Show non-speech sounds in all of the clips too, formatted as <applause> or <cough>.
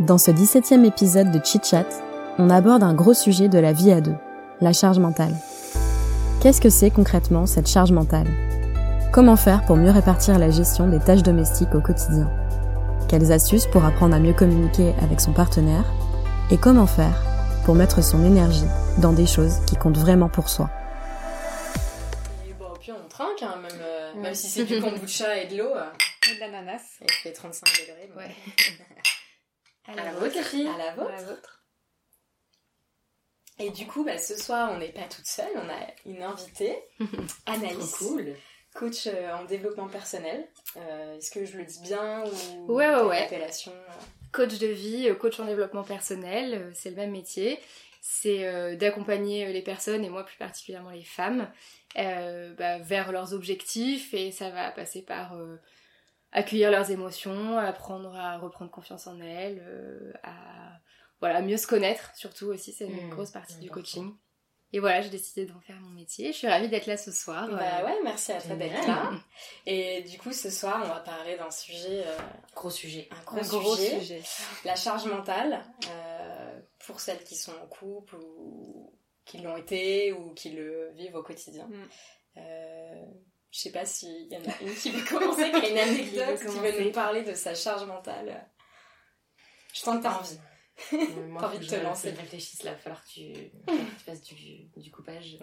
Dans ce 17e épisode de Chit Chat, on aborde un gros sujet de la vie à deux, la charge mentale. Qu'est-ce que c'est concrètement cette charge mentale? Comment faire pour mieux répartir la gestion des tâches domestiques au quotidien? Quelles astuces pour apprendre à mieux communiquer avec son partenaire? Et comment faire pour mettre son énergie dans des choses qui comptent vraiment pour soi? Et bon, puis on trinque, hein, même, euh, même si c'est du kombucha et de l'eau. euh, Et de l'ananas. et il fait 35 degrés. Ouais. <laughs> À la vôtre, fille. À la À vôtre. la vôtre. Et du coup, bah, ce soir, on n'est pas toute seule. On a une invitée, <laughs> Anaïs. cool. Coach euh, en développement personnel. Euh, Est-ce que je le dis bien ou Ouais, ouais, appellation euh, Coach de vie, coach en développement personnel, c'est le même métier. C'est euh, d'accompagner les personnes, et moi plus particulièrement les femmes, euh, bah, vers leurs objectifs. Et ça va passer par euh, accueillir leurs émotions, apprendre à reprendre confiance en elles, euh, à voilà, mieux se connaître, surtout aussi, c'est une Mmh, grosse partie du important. coaching. Et voilà, j'ai décidé d'en faire mon métier. Je suis ravie d'être là ce soir. Bah Euh, ouais, merci à toi d'être là. Et du coup, ce soir, on va parler d'un sujet, euh, Gros sujet. un gros, un gros sujet, sujet. la charge mentale, euh, pour celles qui sont en couple ou qui l'ont été ou qui le vivent au quotidien. Mm. Je sais pas s'il y en a une qui veut commencer, qui a une <laughs> anecdote, qui veut nous parler de sa charge mentale. Je sens que t'as envie. <laughs> T'as envie de te lancer. réfléchisse là, il va falloir que tu, fasses du, du coupage.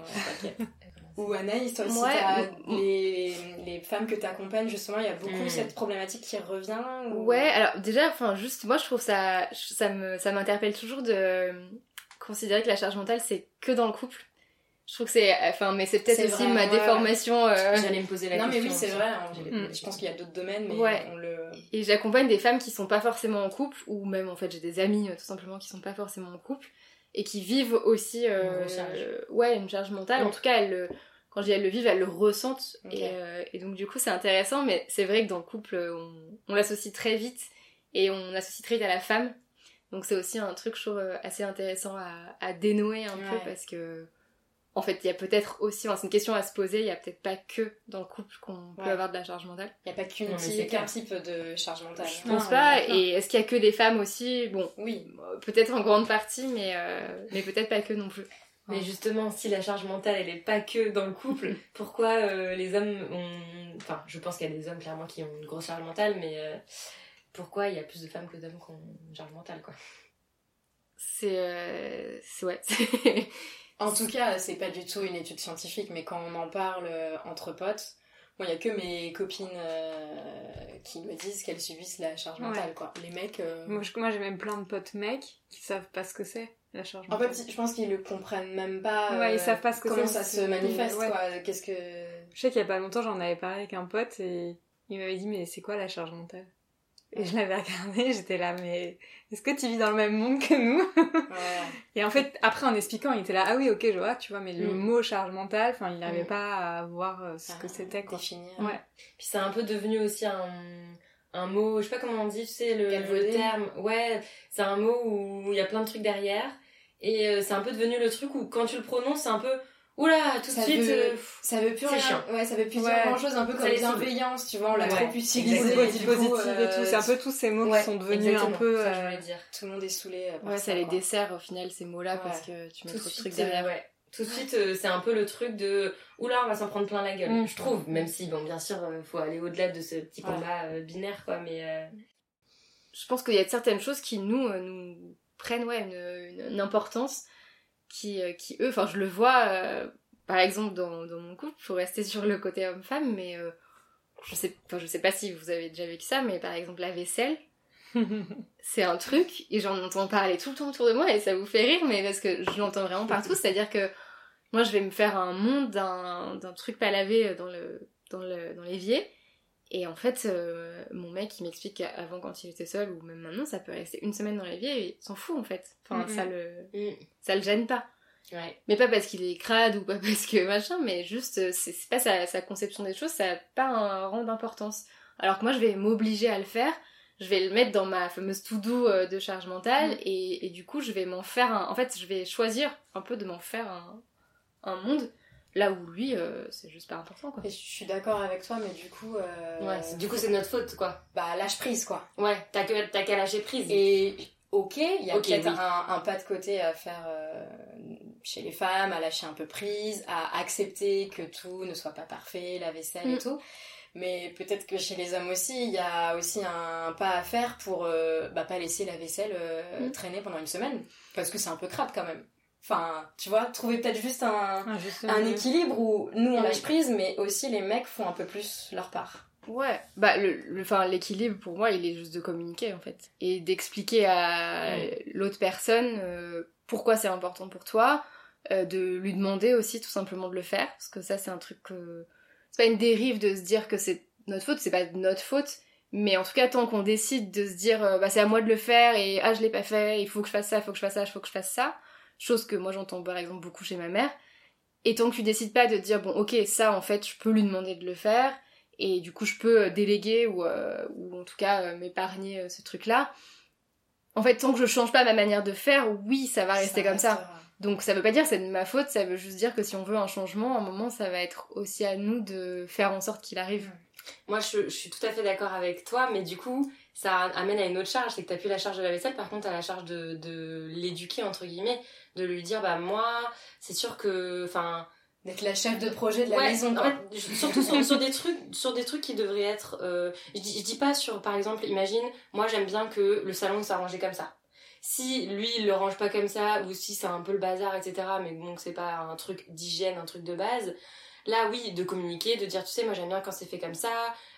Ouais. <laughs> Ou Anaïs, toi aussi, Ouais. t'as- les, les femmes que tu accompagnes, justement, il y a beaucoup Mm. cette problématique qui revient ou- Ouais, alors déjà, enfin, juste, moi je trouve ça, ça me, ça m'interpelle toujours de considérer que la charge mentale c'est que dans le couple. Je trouve que c'est, enfin, mais c'est peut-être aussi vrai, ma ouais, déformation. euh, J'allais me poser la Non, mais question. oui, c'est vrai. hein. Mm. Je pense qu'il y a d'autres domaines, mais Ouais. on le. Et j'accompagne des femmes qui sont pas forcément en couple, ou même en fait j'ai des amis euh, tout simplement qui sont pas forcément en couple, et qui vivent aussi euh, Une euh, ouais, une charge mentale. Mm. En tout cas, elles le- quand je dis elles le vivent, elles le ressentent. Et, euh, et donc du coup c'est intéressant, mais c'est vrai que dans le couple, on, on l'associe très vite, et on associe très vite à la femme. Donc c'est aussi un truc je trouve assez intéressant à, à dénouer un Ouais. peu, parce que... En fait, il y a peut-être aussi, enfin, c'est une question à se poser, il y a peut-être pas que dans le couple qu'on peut Ouais. avoir de la charge mentale. Il n'y a pas type- qu'un type de charge mentale. Je pense Non, pas. Et est-ce qu'il y a que des femmes aussi? Bon, Oui. peut-être en grande partie, mais, euh, mais peut-être pas que non plus. Mais justement, si la charge mentale, elle est pas que dans le couple, <laughs> pourquoi euh, les hommes ont... Enfin, je pense qu'il y a des hommes, clairement, qui ont une grosse charge mentale, mais euh, pourquoi il y a plus de femmes que d'hommes qui ont une charge mentale, quoi? C'est. euh, c'est ouais. <laughs> En tout cas, c'est pas du tout une étude scientifique, mais quand on en parle euh, entre potes, bon, il y a que mes copines euh, qui me disent qu'elles subissent la charge Ouais. mentale, quoi. Les mecs. euh, Moi, j'ai même plein de potes mecs qui savent pas ce que c'est, la charge En mentale. fait, je pense qu'ils le comprennent même pas. Ouais, ils euh, savent pas ce que comment ça se manifeste, ouais. quoi. Qu'est-ce que. Je sais qu'il y a pas longtemps, j'en avais parlé avec un pote et il m'avait dit, mais c'est quoi la charge mentale? Et je l'avais <laughs> regardé, j'étais là, mais est-ce que tu vis dans le même monde que nous Ouais. Et en fait, après, en expliquant, il était là, ah oui, ok, je vois, tu vois, mais le Mm. mot charge mentale, enfin, il n'arrivait Mm. pas à voir euh, ce Ah, que c'était, quoi. Définir. Ouais. Puis c'est un peu devenu aussi un, un mot, je sais pas comment on dit, tu sais, le, le terme. Ouais, c'est un mot où il y a plein de trucs derrière. Et euh, c'est un peu devenu le truc où quand tu le prononces, c'est un peu, oula, tout de suite. veut- euh, Ça veut plus rien. chiant. Ouais, ça veut plus Ouais. dire grand chose, un peu Ça comme bienveillance, tu vois, on l'a Ouais. trop utilisé. Positive et tout, euh, c'est un peu tous ces mots ouais, qui sont devenus exactement, un peu... ça, je euh, voulais dire. Tout le monde est saoulé. par Ouais, ça, ça les quoi. dessert au final ces mots-là Ouais. parce que tu mets Tout trop de trucs euh, derrière. ouais. Tout de suite, euh, c'est un peu le truc de oula, on va s'en prendre plein la gueule. Mm. Je trouve, même si, bon, bien sûr, euh, faut aller au-delà de ce petit Ouais. combat euh, binaire, quoi, mais. euh, Je pense qu'il y a certaines choses qui nous, euh, nous prennent ouais, une, une- une importance qui, euh, qui eux, enfin je le vois euh, par exemple dans, dans mon couple, pour rester sur le côté homme-femme, mais euh, je sais, enfin, je sais pas si vous avez déjà vécu ça, mais par exemple la vaisselle, <laughs> c'est un truc, et j'en entends parler tout le temps autour de moi, et ça vous fait rire, mais parce que je l'entends vraiment partout, c'est-à-dire que moi je vais me faire un monde d'un truc pas lavé dans le dans le dans l'évier, Et en fait, euh, mon mec, il m'explique qu'avant, quand il était seul, ou même maintenant, ça peut rester une semaine dans la vie et il s'en fout en fait. Enfin, ça, le... Mm. ça le gêne pas. Ouais. Mais pas parce qu'il est crade ou pas <laughs> parce que machin, mais juste, euh, c'est pas sa, sa conception des choses, ça a pas un rang d'importance. Alors que moi, je vais m'obliger à le faire, je vais le mettre dans ma fameuse to-do euh, de charge mentale, Mm. et, et du coup, je vais m'en faire un... En fait, je vais choisir un peu de m'en faire un, un monde, là où lui, euh, c'est juste pas important, quoi. Et je suis d'accord avec toi, mais du coup. euh, Ouais, du coup, c'est notre faute, quoi. Bah, lâche prise, quoi. Ouais, t'as que- t'as qu'à lâcher prise. Et ok, il y a peut-être oui. un, un pas de côté à faire euh, chez les femmes, à lâcher un peu prise, à accepter que tout ne soit pas parfait, la vaisselle et Mm. tout. Mais peut-être que chez les hommes aussi, il y a aussi un pas à faire pour euh, bah, pas laisser la vaisselle euh, Mm. traîner pendant une semaine. Parce que c'est un peu crade quand même. Enfin, tu vois, trouver peut-être juste un, Ah, un euh, équilibre où nous on lâche prise, mais aussi les mecs font un peu plus leur part. Ouais, bah le, le- enfin, l'équilibre pour moi il est juste de communiquer en fait. Et d'expliquer à l'autre personne euh, pourquoi c'est important pour toi, euh, de lui demander aussi tout simplement de le faire. Parce que ça c'est un truc que c'est pas une dérive de se dire que c'est notre faute, c'est pas de notre faute, mais en tout cas tant qu'on décide de se dire euh, bah c'est à moi de le faire et ah je l'ai pas fait, il faut que je fasse ça, il faut que je fasse ça, il faut que je fasse ça, chose que moi j'entends par exemple beaucoup chez ma mère. Et tant que tu décides pas de dire bon ok ça en fait je peux lui demander de le faire et du coup je peux euh, déléguer ou, euh, ou en tout cas euh, m'épargner euh, ce truc là en fait tant que je change pas ma manière de faire oui ça va rester comme ça. donc ça veut pas dire que c'est de ma faute ça veut juste dire que si on veut un changement à un moment ça va être aussi à nous de faire en sorte qu'il arrive. Moi, je, je suis tout à fait d'accord avec toi, mais du coup, ça amène à une autre charge. C'est que t'as plus la charge de la vaisselle, par contre, t'as la charge de, de l'éduquer, entre guillemets, de lui dire, bah, moi, c'est sûr que, enfin, D'être la chef de projet de la ouais, maison, en fait, surtout sur, sur des trucs, sur des trucs qui devraient être, euh, je, dis, je dis pas sur, par exemple, imagine, moi, j'aime bien que le salon soit rangé comme ça. Si lui, il le range pas comme ça, ou si c'est un peu le bazar, etc., mais bon, c'est pas un truc d'hygiène, un truc de base, Là, oui, de communiquer, de dire, tu sais, moi j'aime bien quand c'est fait comme ça.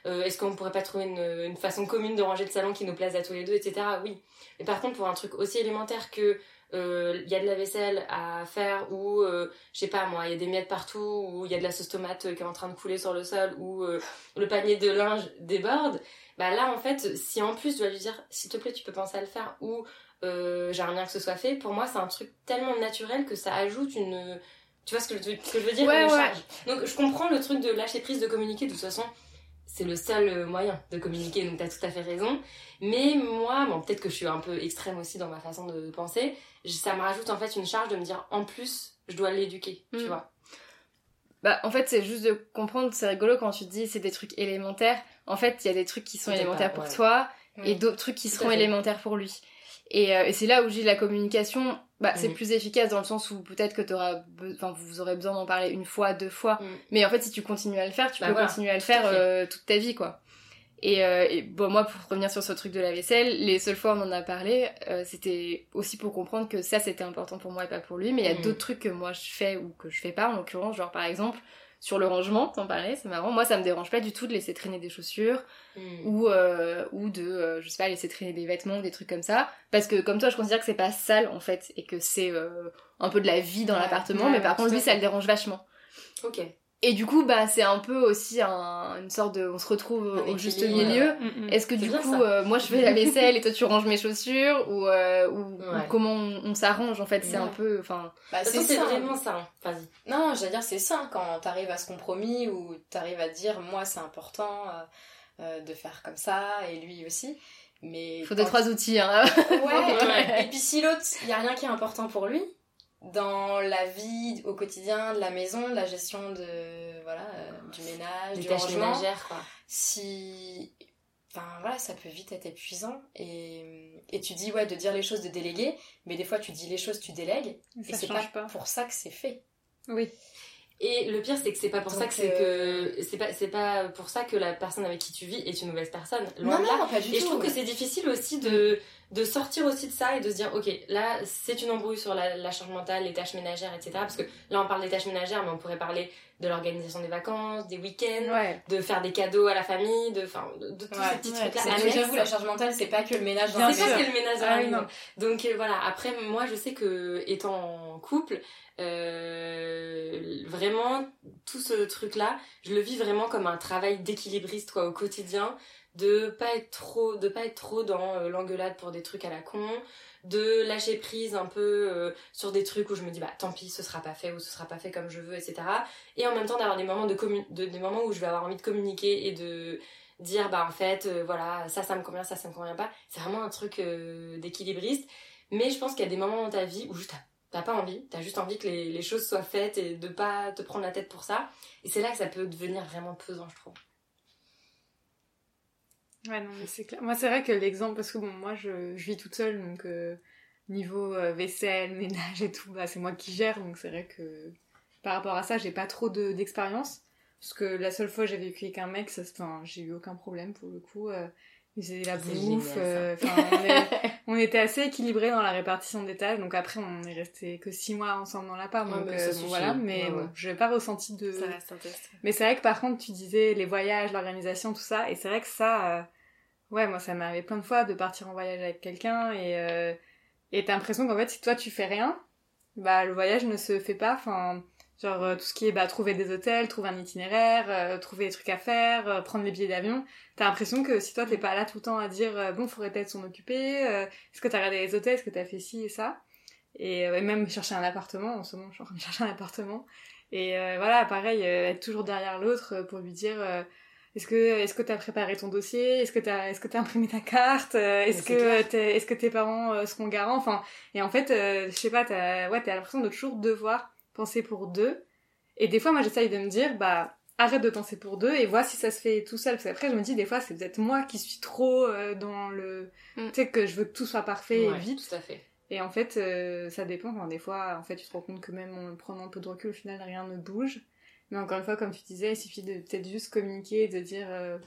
Euh, Est-ce qu'on pourrait pas trouver une, façon commune de ranger le salon qui nous plaise à tous les deux, etc. Oui. Mais par contre, pour un truc aussi élémentaire que euh, il y a de la vaisselle à faire ou euh, je sais pas moi, il y a des miettes partout ou il y a de la sauce tomate qui est en train de couler sur le sol ou le panier de linge déborde. Bah là, en fait, si en plus je dois lui dire, s'il te plaît, tu peux penser à le faire ou j'aimerais bien que ce soit fait, pour moi, c'est un truc tellement naturel que ça ajoute une tu vois ce que je, ce que je veux dire Ouais, ouais. Donc je comprends le truc de lâcher prise, de communiquer. De toute façon, c'est le seul euh, moyen de communiquer, donc t'as tout à fait raison. Mais moi, bon, peut-être que je suis un peu extrême aussi dans ma façon de penser, ça me rajoute en fait une charge de me dire en plus, je dois l'éduquer, tu Mm. vois. Bah, en fait, c'est juste de comprendre, c'est rigolo quand tu te dis c'est des trucs élémentaires. En fait, il y a des trucs qui sont élémentaires pas, pour ouais. toi et d'autres trucs qui Tout seront élémentaires pour lui. Et, euh, et c'est là où j'ai la communication, bah, c'est Mhm. plus efficace dans le sens où peut-être que t'auras enfin, vous aurez besoin d'en parler une fois, deux fois. Mm. Mais en fait, si tu continues à le faire, tu Bah peux voilà, continuer à le à faire euh, toute ta vie, quoi. Et, euh, et bon, moi, pour revenir sur ce truc de la vaisselle, les seules fois où on en a parlé, euh, c'était aussi pour comprendre que ça, c'était important pour moi et pas pour lui. Mais il y a Mhm. d'autres trucs que moi je fais ou que je fais pas, en l'occurrence, genre par exemple, sur le rangement, t'en parlais, c'est marrant. Moi, ça me dérange pas du tout de laisser traîner des chaussures Mm. ou, euh, ou de, euh, je sais pas, laisser traîner des vêtements, des trucs comme ça. Parce que comme toi, je considère que c'est pas sale en fait et que c'est euh, un peu de la vie dans Ouais, l'appartement, ouais, mais par contre, lui, ça le dérange vachement. Ok. Et du coup, bah, c'est un peu aussi un- une sorte de. On se retrouve au juste milieu. Mm, mm. Est-ce que du coup, euh, moi je fais la vaisselle et toi tu ranges mes chaussures ou, euh, ou, ou comment on, on s'arrange en fait? C'est Ouais. un peu. Enfin, Bah, c'est vraiment ça. hein. Vas-y. Non, j'allais dire, c'est ça, quand t'arrives à ce compromis où t'arrives à dire, moi, c'est important euh, euh, de faire comme ça, et lui aussi. Mais il faut deux, quand- trois outils. Hein. <laughs> Ouais. Ouais. Et puis si l'autre, il y a rien qui est important pour lui, dans la vie au quotidien, de la maison, de la gestion de, voilà, euh, du ménage, Des du tâches rangement, ménagères, quoi. si enfin voilà ça peut vite être épuisant et, et tu dis ouais de dire les choses de déléguer mais des fois tu dis les choses tu délègues et c'est pas, pas. pour ça que c'est fait Oui. Et le pire, c'est que c'est pas pour ça que c'est euh, que c'est pas c'est pas pour ça que la personne avec qui tu vis est une mauvaise personne. Loin non de là. non pas du Et je trouve que c'est difficile aussi de, de sortir aussi de ça et de se dire, ok, là, c'est une embrouille sur la, la charge mentale, les tâches ménagères, etc. Parce que là, on parle des tâches ménagères, mais on pourrait parler de l'organisation des vacances, des week-ends, Ouais. de faire des cadeaux à la famille, de, enfin, de, de tous Ouais, ces petits ouais. trucs-là. Annexes. j'avoue la charge mentale c'est pas que le ménage dans C'est pas que le ménage dans Ah la. Donc euh, voilà, après, moi, je sais que étant en couple, Euh, vraiment, tout ce truc-là, je le vis vraiment comme un travail d'équilibriste quoi au quotidien, de pas être trop, de pas être trop dans euh, l'engueulade pour des trucs à la con, de lâcher prise un peu euh, sur des trucs où je me dis bah tant pis, ce sera pas fait ou ce sera pas fait comme je veux, etc. Et en même temps d'avoir des moments de, des moments où je vais avoir envie de communiquer et de dire bah en fait euh, voilà ça ça me convient ça ça me convient pas c'est vraiment un truc d'équilibriste. Mais je pense qu'il y a des moments dans ta vie où juste t'as pas envie t'as juste envie que les, les choses soient faites et de pas te prendre la tête pour ça. Et c'est là que ça peut devenir vraiment pesant je trouve Ouais, non, mais c'est clair. Moi, c'est vrai que l'exemple, parce que bon, moi, je, je vis toute seule, donc euh, niveau euh, vaisselle, ménage et tout, bah, c'est moi qui gère, donc c'est vrai que par rapport à ça, j'ai pas trop de- d'expérience. parce que la seule fois que j'ai vécu avec un mec, ça, j'ai eu aucun problème pour le coup. euh, faisait la bouffe, génial, euh, enfin, on, est- <laughs> on était assez équilibrés dans la répartition des tâches, donc après, on est resté que six mois ensemble dans l'appart, Ouais, donc mais euh, bon, suffit. voilà, mais Ouais, bon, ouais. je n'ai pas ressenti de. Ça reste. Mais c'est vrai que par contre, tu disais les voyages, l'organisation, tout ça, et c'est vrai que ça, euh, ouais, moi ça m'est arrivé plein de fois de partir en voyage avec quelqu'un et euh, et t'as l'impression qu'en fait, si toi tu fais rien, bah le voyage ne se fait pas. Enfin, genre euh, tout ce qui est bah trouver des hôtels, trouver un itinéraire, euh, trouver des trucs à faire, euh, prendre les billets d'avion, t'as l'impression que si toi t'es pas là tout le temps à dire euh, bon, faudrait peut-être s'en occuper, euh, est-ce que t'as regardé les hôtels, est-ce que t'as fait ci et ça, et, euh, et même chercher un appartement. En ce moment, je suis en train de chercher un appartement. Et euh, voilà, pareil, euh, être toujours derrière l'autre pour lui dire euh, est-ce que est-ce que t'as préparé ton dossier, est-ce que t'as est-ce que t'as imprimé ta carte, est-ce que t'es- est-ce que tes parents seront garants, enfin et en fait euh, je sais pas t'as ouais t'as l'impression de toujours devoir penser pour deux et des fois moi j'essaye de me dire bah arrête de penser pour deux et vois si ça se fait tout seul parce qu'après je me dis des fois c'est peut-être moi qui suis trop euh, dans le Mm. tu sais que je veux que tout soit parfait et vite tout à fait et en fait, euh, ça dépend. Enfin, des fois, en fait, tu te rends compte que même en prenant un peu de recul, au final, rien ne bouge. Mais encore une fois, comme tu disais, il suffit de peut-être juste communiquer et de dire, euh,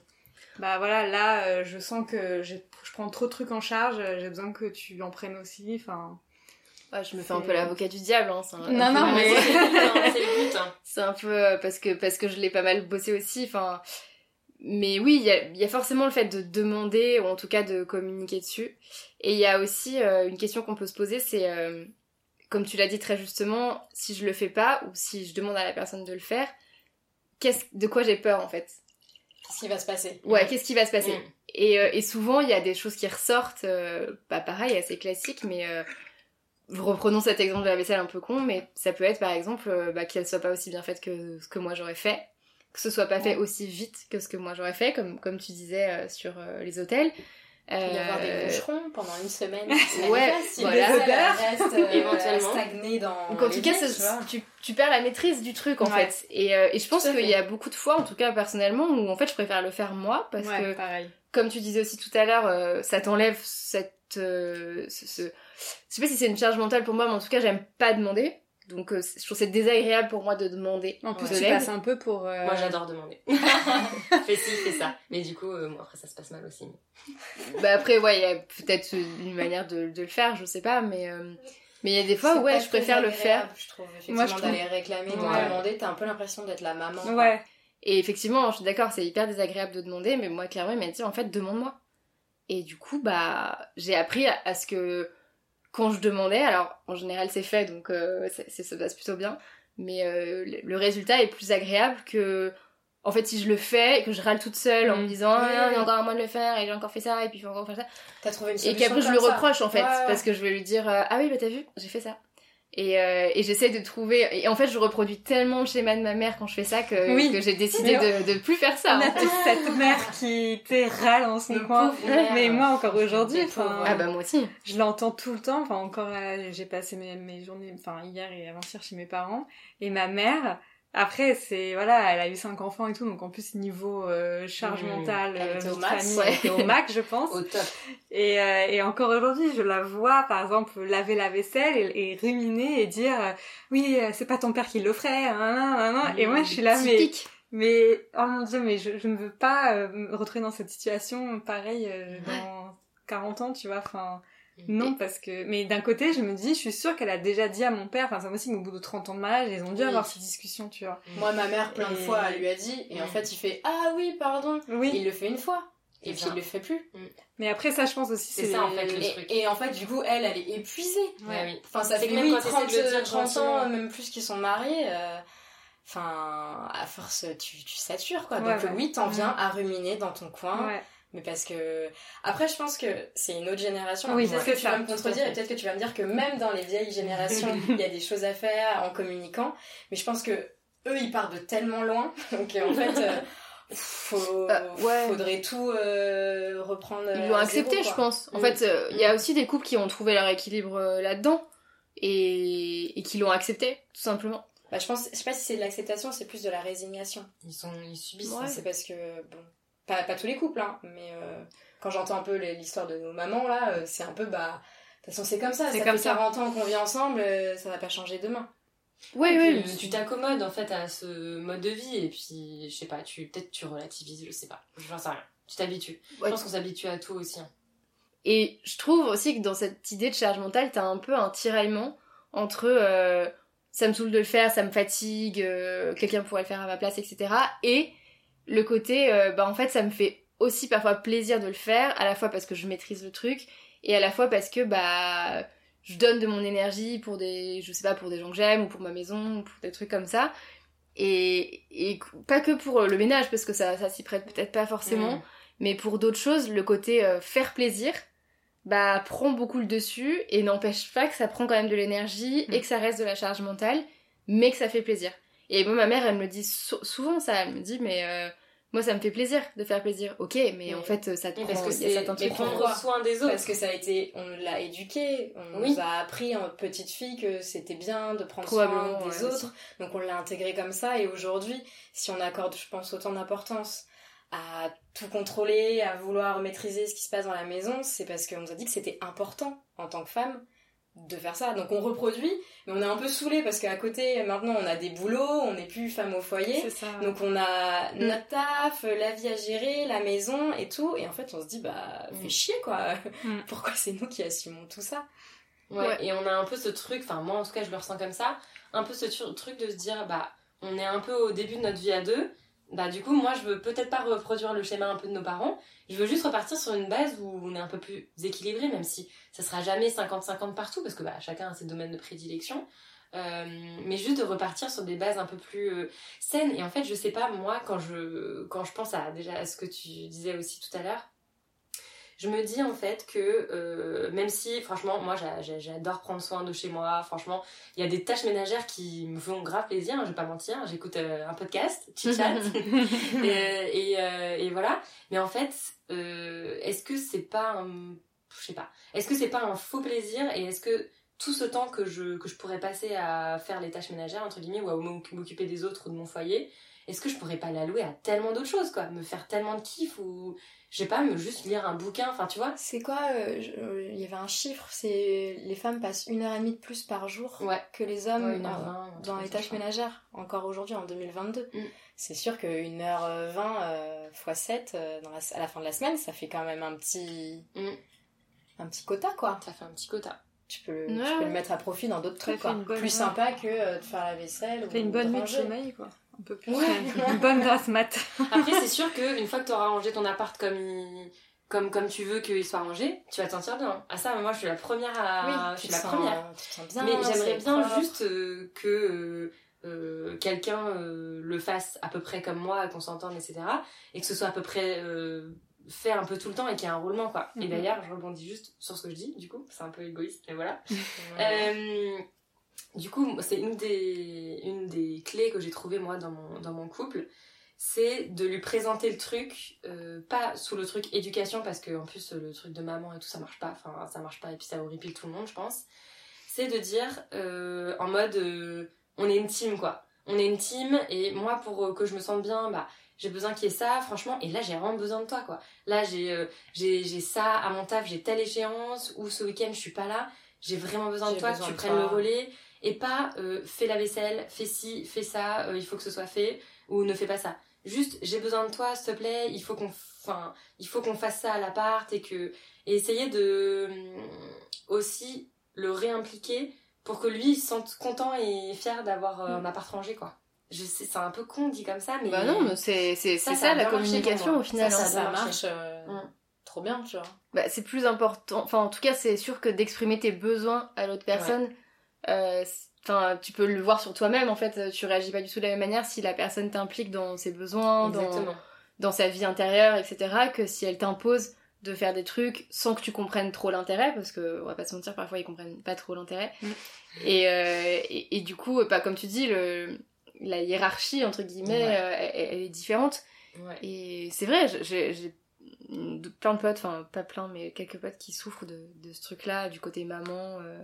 bah voilà, là, je sens que je prends trop de trucs en charge, j'ai besoin que tu en prennes aussi. Enfin, Ouais, je me fais un peu l'avocat du diable. Hein, c'est un- Non, un peu non, ma- mais- <laughs> c'est hein. C'est un peu euh, parce que parce que je l'ai pas mal bossé aussi. Enfin, mais oui, il y a, il y a forcément le fait de demander ou en tout cas de communiquer dessus. Et il y a aussi euh, une question qu'on peut se poser, c'est euh, comme tu l'as dit très justement, si je le fais pas ou si je demande à la personne de le faire, qu'est-ce de quoi j'ai peur en fait? Qu'est-ce qui va se passer? Ouais, qu'est-ce qui va se passer? Mm. et, euh, et souvent, il y a des choses qui ressortent, euh, bah pareil, assez classiques, mais euh, reprenons cet exemple de la vaisselle un peu con, mais ça peut être par exemple euh, bah, qu'elle soit pas aussi bien faite que ce que moi j'aurais fait, que ce soit pas fait aussi vite que ce que moi j'aurais fait, comme, comme tu disais euh, sur euh, les hôtels. Il peut y avoir des boucherons pendant une semaine. <laughs> Ouais. Si voilà. Des odeurs. elle reste euh, Éventuellement. stagnée dans. Donc en les tout cas, tu tu, tu perds la maîtrise du truc en Ouais. fait. Et, euh, et je pense qu'il y a beaucoup de fois, en tout cas personnellement, où en fait je préfère le faire moi parce ouais, que pareil. Comme tu disais aussi tout à l'heure, euh, ça t'enlève cette. euh, ce, ce- Je sais pas si c'est une charge mentale pour moi, mais en tout cas, j'aime pas demander. Donc, euh, c'est- je trouve que c'est désagréable pour moi de demander. En plus, de tu l'aide. passes un peu pour. euh, moi j'adore demander <laughs> fais ci fais ça mais du coup euh, moi après ça se passe mal aussi Bah, après, ouais, il y a peut-être une manière de, de le faire, je sais pas, mais. euh, Mais il y a des fois, C'est ouais, je préfère le faire. Je trouve effectivement Moi, je trouve- d'aller réclamer, de Ouais. demander, t'as un peu l'impression d'être la maman. quoi. Ouais. Et effectivement, je suis d'accord, c'est hyper désagréable de demander, mais moi, clairement, il m'a dit, en fait, demande-moi. Et du coup, bah, j'ai appris à, à ce que quand je demandais, alors en général c'est fait, donc euh, ça se passe plutôt bien, mais euh, le, le résultat est plus agréable que, en fait, si je le fais et que je râle toute seule en me Mm. disant, ah, il y a encore un mois de le faire, et j'ai encore fait ça, et puis il faut encore faire ça. T'as trouvé une Et solution. qu'après je le ça. reproche en fait, Ouais, ouais. parce que je vais lui dire, euh, ah oui, bah t'as vu, j'ai fait ça. Et, euh, et j'essaie de trouver. Et en fait, je reproduis tellement le schéma de ma mère quand je fais ça que, Oui. que j'ai décidé de, de plus faire ça. On a tous <laughs> cette mère qui était râle en son Le coin. Mais moi, encore aujourd'hui. Ah bah moi aussi. je l'entends tout le temps. Enfin, encore là, j'ai passé mes, mes journées, enfin, hier et avant-hier chez mes parents. Et ma mère, après, c'est, voilà, elle a eu cinq enfants et tout, donc en plus, niveau euh, charge Mmh. mentale, Elle euh, était au max, famille, ouais. au max, je <laughs> pense. au top Et, euh, et encore aujourd'hui, je la vois, par exemple, laver la vaisselle et, et ruminer et dire, euh, oui, c'est pas ton père qui le ferait, hein, hein, hein, hein. et moi, je suis là, mais, Typique. mais, oh mon dieu, mais je, je ne veux pas euh, me retrouver dans cette situation pareil euh, dans 40 ans, tu vois, enfin, non, parce que, mais d'un côté, je me dis, je suis sûre qu'elle a déjà dit à mon père, enfin, c'est aussi, au bout de 30 ans de mariage, ils ont dû Oui. avoir cette discussion, tu vois. Moi, ma mère, plein de fois, elle lui a dit, et en Mm. fait, il fait Ah oui, pardon. Oui. Il le fait une fois. Et puis ça. il le fait plus. Mais après, ça, je pense aussi, C'est ça, en fait, le Et, truc. et en fait, du coup, elle, elle est épuisée. Ouais, oui. Enfin, ça C'est fait que même oui, quand t'essaies 30, de le dire 30 ans, même plus qu'ils sont mariés. euh, Enfin, à force, tu, tu satures, quoi. Ouais, Donc ouais. oui, t'en viens Mm. à ruminer dans ton coin. Ouais. Mais parce que... Après, je pense que c'est une autre génération. Oui, peut-être que tu vas me contredire et peut-être que tu vas me dire que même dans les vieilles générations, <laughs> il y a des choses à faire en communiquant. Mais je pense que eux, ils partent de tellement loin. <laughs> Donc en fait... euh, faut, Euh, ouais. faudrait tout euh, reprendre. Ils à l'ont accepté, je pense. En Mm. fait, euh, il y a aussi des couples qui ont trouvé leur équilibre euh, là-dedans et, et qui l'ont accepté, tout simplement. Bah, je pense, je sais pas si c'est de l'acceptation, c'est plus de la résignation. Ils, sont, ils subissent. Ouais. hein. C'est parce que, bon, pas, pas tous les couples, hein, mais euh, quand j'entends un peu l'histoire de nos mamans, là, euh, c'est un peu, bah, de toute façon, c'est comme ça, C'est ça comme fait ça. 40 ans qu'on vit ensemble, euh, ça va pas changer demain. Oui, oui. tu t'accommodes en fait à ce mode de vie et puis je sais pas, tu peut-être tu relativises, je sais pas, j'en sais rien. Tu t'habitues. Ouais. Je pense qu'on s'habitue à tout aussi. hein. Et je trouve aussi que dans cette idée de charge mentale, t'as un peu un tiraillement entre euh, ça me saoule de le faire, ça me fatigue, euh, quelqu'un pourrait le faire à ma place, etc. Et le côté, euh, bah en fait, ça me fait aussi parfois plaisir de le faire, à la fois parce que je maîtrise le truc, et à la fois parce que bah je donne de mon énergie pour des, je sais pas, pour des gens que j'aime, ou pour ma maison, ou pour des trucs comme ça. Et, et pas que pour le ménage, parce que ça, ça s'y prête peut-être pas forcément. Mm. Mais pour d'autres choses, le côté euh, faire plaisir, bah prend beaucoup le dessus et n'empêche pas que ça prend quand même de l'énergie Mm. et que ça reste de la charge mentale, mais que ça fait plaisir. Et moi, ma mère, elle me dit sou- souvent ça, elle me dit, mais euh, moi, ça me fait plaisir de faire plaisir. Ok, mais en fait, ça te prend, parce que il y a c'est certains mais trucs. prendre- soin des autres. Parce que ça a été, on l'a éduqué, on Oui. nous a appris en petite fille que c'était bien de prendre soin des ouais, autres, donc on l'a intégré comme ça, et aujourd'hui, si on accorde, je pense, autant d'importance à tout contrôler, à vouloir maîtriser ce qui se passe dans la maison, c'est parce qu'on nous a dit que c'était important en tant que femme de faire ça. Donc on reproduit, mais on est un peu saoulé parce qu'à côté, maintenant, on a des boulots, on n'est plus femme au foyer. C'est ça. Donc on a Mm. notre taf, la vie à gérer, la maison et tout, et en fait on se dit bah Mm. fais chier quoi. Mm. <laughs> Pourquoi c'est nous qui assumons tout ça? Ouais, Ouais. et on a un peu ce truc, enfin moi en tout cas je le ressens comme ça, un peu ce truc de se dire bah on est un peu au début de notre vie à deux, bah du coup moi je veux peut-être pas reproduire le schéma un peu de nos parents, je veux juste repartir sur une base où on est un peu plus équilibré, même si ça sera jamais 50-50 partout, parce que bah chacun a ses domaines de prédilection. Euh, mais juste de repartir sur des bases un peu plus euh, saines et en fait je sais pas moi quand je quand je pense à déjà à ce que tu disais aussi tout à l'heure je me dis en fait que euh, même si franchement moi j'a- j'a- j'adore prendre soin de chez moi franchement il y a des tâches ménagères qui me font grave plaisir hein, je vais pas mentir j'écoute euh, un podcast chit chat. <laughs> <laughs> Et, et, euh, et voilà. Mais en fait est-ce que c'est pas un je sais pas. Est-ce que c'est pas un faux plaisir et est-ce que tout ce temps que je que je pourrais passer à faire les tâches ménagères entre guillemets ou à m'oc- m'occuper des autres ou de mon foyer est-ce que je pourrais pas l'allouer à tellement d'autres choses quoi? Me faire tellement de kiff ou je sais pas me juste lire un bouquin enfin tu vois? C'est quoi euh, je- euh, Il y avait un chiffre, c'est les femmes passent une heure et demie de plus par jour ouais que les hommes Ouais, euh, heure dans les tâches ménagères, encore aujourd'hui en 2022. Mm. C'est sûr que 1h20 euh, x 7 dans la, à la fin de la semaine, ça fait quand même un petit Mm. un petit quota quoi. ça fait un petit quota Tu peux, le, Ouais, tu peux ouais. le mettre à profit dans d'autres trucs quoi. Plus sympa que euh, de faire la vaisselle Fait ou une bonne nuit de sommeil, quoi. Un peu plus. Ouais. Une bonne grasse mat. <laughs> Après, c'est sûr que une fois que tu auras rangé ton appart comme il- comme comme tu veux qu'il soit rangé, tu vas t'en sortir bien. À ça, moi, je suis la première à, je suis te la sens- première. tu te sens bien. Mais j'aimerais bien propre. juste euh, que euh, euh, quelqu'un euh, le fasse à peu près comme moi, qu'on s'entende, etc. Et que ce soit à peu près fait un peu tout le temps et qu'il y ait un roulement, quoi. Et Mhm. d'ailleurs, je rebondis juste sur ce que je dis, du coup, c'est un peu égoïste, mais voilà. <laughs> Euh, du coup, c'est une des, une des clés que j'ai trouvées moi dans mon, dans mon couple, c'est de lui présenter le truc, euh, pas sous le truc éducation, parce que en plus le truc de maman et tout ça marche pas, enfin ça marche pas et puis ça horripile tout le monde, je pense. C'est de dire euh, en mode euh, on est une team quoi. On est une team et moi pour que je me sente bien, bah j'ai besoin qu'il y ait ça, franchement, et là j'ai vraiment besoin de toi quoi. Là j'ai j'ai ça à mon taf, j'ai telle échéance, ou ce week-end je suis pas là, j'ai vraiment besoin de toi, besoin que tu prennes toi. le relais, et pas euh, fais la vaisselle, fais ci, fais ça, euh, il faut que ce soit fait, ou ne fais pas ça. Juste j'ai besoin de toi, s'il te plaît, il faut qu'on enfin, il faut qu'on fasse ça à l'appart et que et essayer de hum, aussi le réimpliquer pour que lui il se sente content et fier d'avoir euh, un appart rangé quoi. je sais, c'est un peu con dit comme ça, mais. Bah non, mais c'est c'est Ça, la communication au final. ça, hein. ça, marché. marche euh, Mm. Trop bien, tu vois. Bah, c'est plus important. Enfin, en tout cas, c'est sûr que d'exprimer tes besoins à l'autre personne, euh, c'est- enfin, tu peux le voir sur toi-même. En fait, tu réagis pas du tout de la même manière si la personne t'implique dans ses besoins, dans, Exactement. dans sa vie intérieure, etc., que si elle t'impose de faire des trucs sans que tu comprennes trop l'intérêt, parce que on va pas se mentir, parfois ils comprennent pas trop l'intérêt. Mm. Et, euh, et, et du coup, bah, comme tu dis, le, la hiérarchie entre guillemets, Ouais. euh, elle, elle est différente. Ouais. Et c'est vrai, j'ai de- plein de potes, enfin pas plein, mais quelques potes qui souffrent de, de ce truc-là, du côté maman. euh.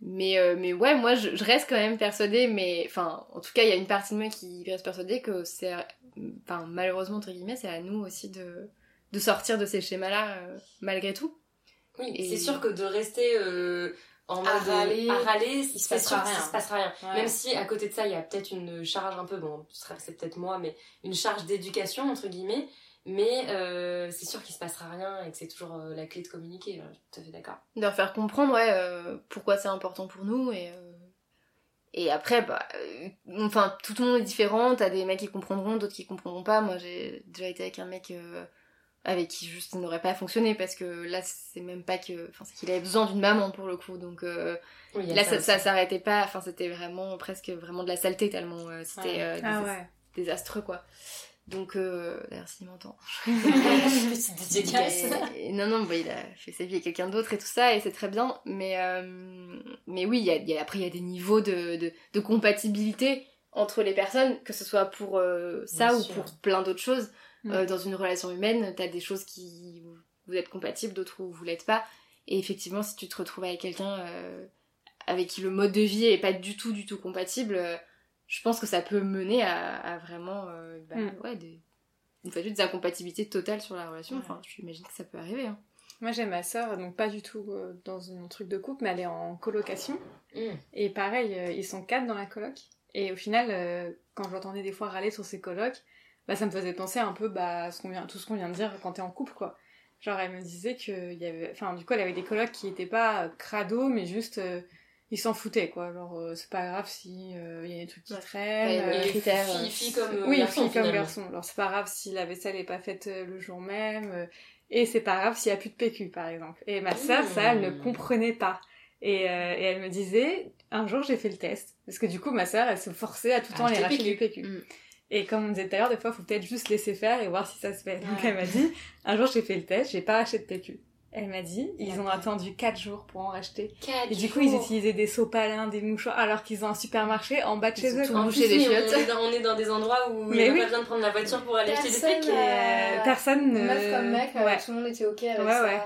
Mais, euh, mais ouais, moi je, je reste quand même persuadée, mais enfin, en tout cas, il y a une partie de moi qui reste persuadée que c'est, enfin, malheureusement, entre guillemets, c'est à nous aussi de, de sortir de ces schémas-là, euh, malgré tout. Oui, Et- c'est sûr que de rester en À mode râler, à râler, il se passera rien. se passera rien. Ouais. Même si à côté de ça, il y a peut-être une charge un peu, bon, c'est peut-être moi, mais une charge d'éducation entre guillemets. Mais euh, c'est sûr qu'il se passera rien et que c'est toujours euh, la clé de communiquer. Je suis tout à fait d'accord. de leur faire comprendre ouais euh, pourquoi c'est important pour nous et euh, et après bah euh, enfin tout le monde est différent t'as des mecs qui comprendront d'autres qui comprendront pas moi j'ai déjà été avec un mec euh, avec qui juste ça n'aurait pas fonctionné parce que là c'est même pas que enfin c'est qu'il avait besoin d'une maman pour le coup donc euh, Oui, il là ça, ça s'arrêtait pas enfin c'était vraiment presque vraiment de la saleté tellement euh, c'était Ouais. euh, Ah ouais. désastreux quoi donc euh, d'ailleurs s'il m'entend <laughs> non, non, bah, il a fait sa vie avec quelqu'un d'autre et tout ça, et c'est très bien. Mais, euh, mais oui, il y a, y a- après, il y a des niveaux de, de, de compatibilité entre les personnes, que ce soit pour euh, ça Bien ou sûr. pour plein d'autres choses. Mm. Euh, dans une relation humaine, t'as des choses qui vous êtes compatibles, d'autres où vous l'êtes pas. Et effectivement, si tu te retrouves avec quelqu'un euh, avec qui le mode de vie est pas du tout, du tout compatible, euh, je pense que ça peut mener à, à vraiment euh, bah, Mm. ouais, des, une fois de des incompatibilités totales sur la relation. Ouais. Enfin, j'imagine que ça peut arriver. Hein. Moi j'ai ma soeur, donc pas du tout euh, dans un truc de couple, mais elle est en colocation. Mm. Et pareil, euh, ils sont quatre dans la coloc. Et au final, quand je l'entendais des fois râler sur ses colocs, bah ça me faisait penser un peu bah, ce vient, tout ce qu'on vient de dire quand t'es en couple, quoi. Genre, elle me disait que y avait, enfin, du coup, elle avait des colocs qui étaient pas crado, mais juste, euh, ils s'en foutaient, quoi. Genre, euh, c'est pas grave si euh, il y a des trucs qui Ouais. traînent. Ouais, euh, les critères, euh, comme euh, oui, garçon, fille comme finalement. garçon. Alors c'est pas grave si la vaisselle est pas faite euh, le jour même. euh, et c'est pas grave s'il y a plus de PQ, par exemple. Et ma sœur, ça, elle ne Mmh. comprenait pas. Et, euh, et elle me disait, un jour j'ai fait le test. Parce que du coup, ma sœur, elle se forçait à tout le temps aller Acheter racheter du PQ. Mm. Et comme on disait tout à l'heure, des fois, faut peut-être juste laisser faire et voir si ça se fait. Donc Ouais. elle m'a dit, un jour j'ai fait le test, j'ai pas acheté de PQ. Elle m'a dit, ils ont attendu 4 jours pour en racheter. Quatre Et du coup, jours. ils utilisaient des sopalins, des mouchoirs, alors qu'ils ont un supermarché en bas de chez eux. tout. En boucher plus, des chiottes. On est, dans, on est dans des endroits où il Mais n'y a oui. pas besoin de prendre la voiture pour aller acheter des Personne trucs. Euh, Euh, personne ne... Meuf comme mec, euh, Ouais. tout le monde était ok avec Ouais, ça. ouais.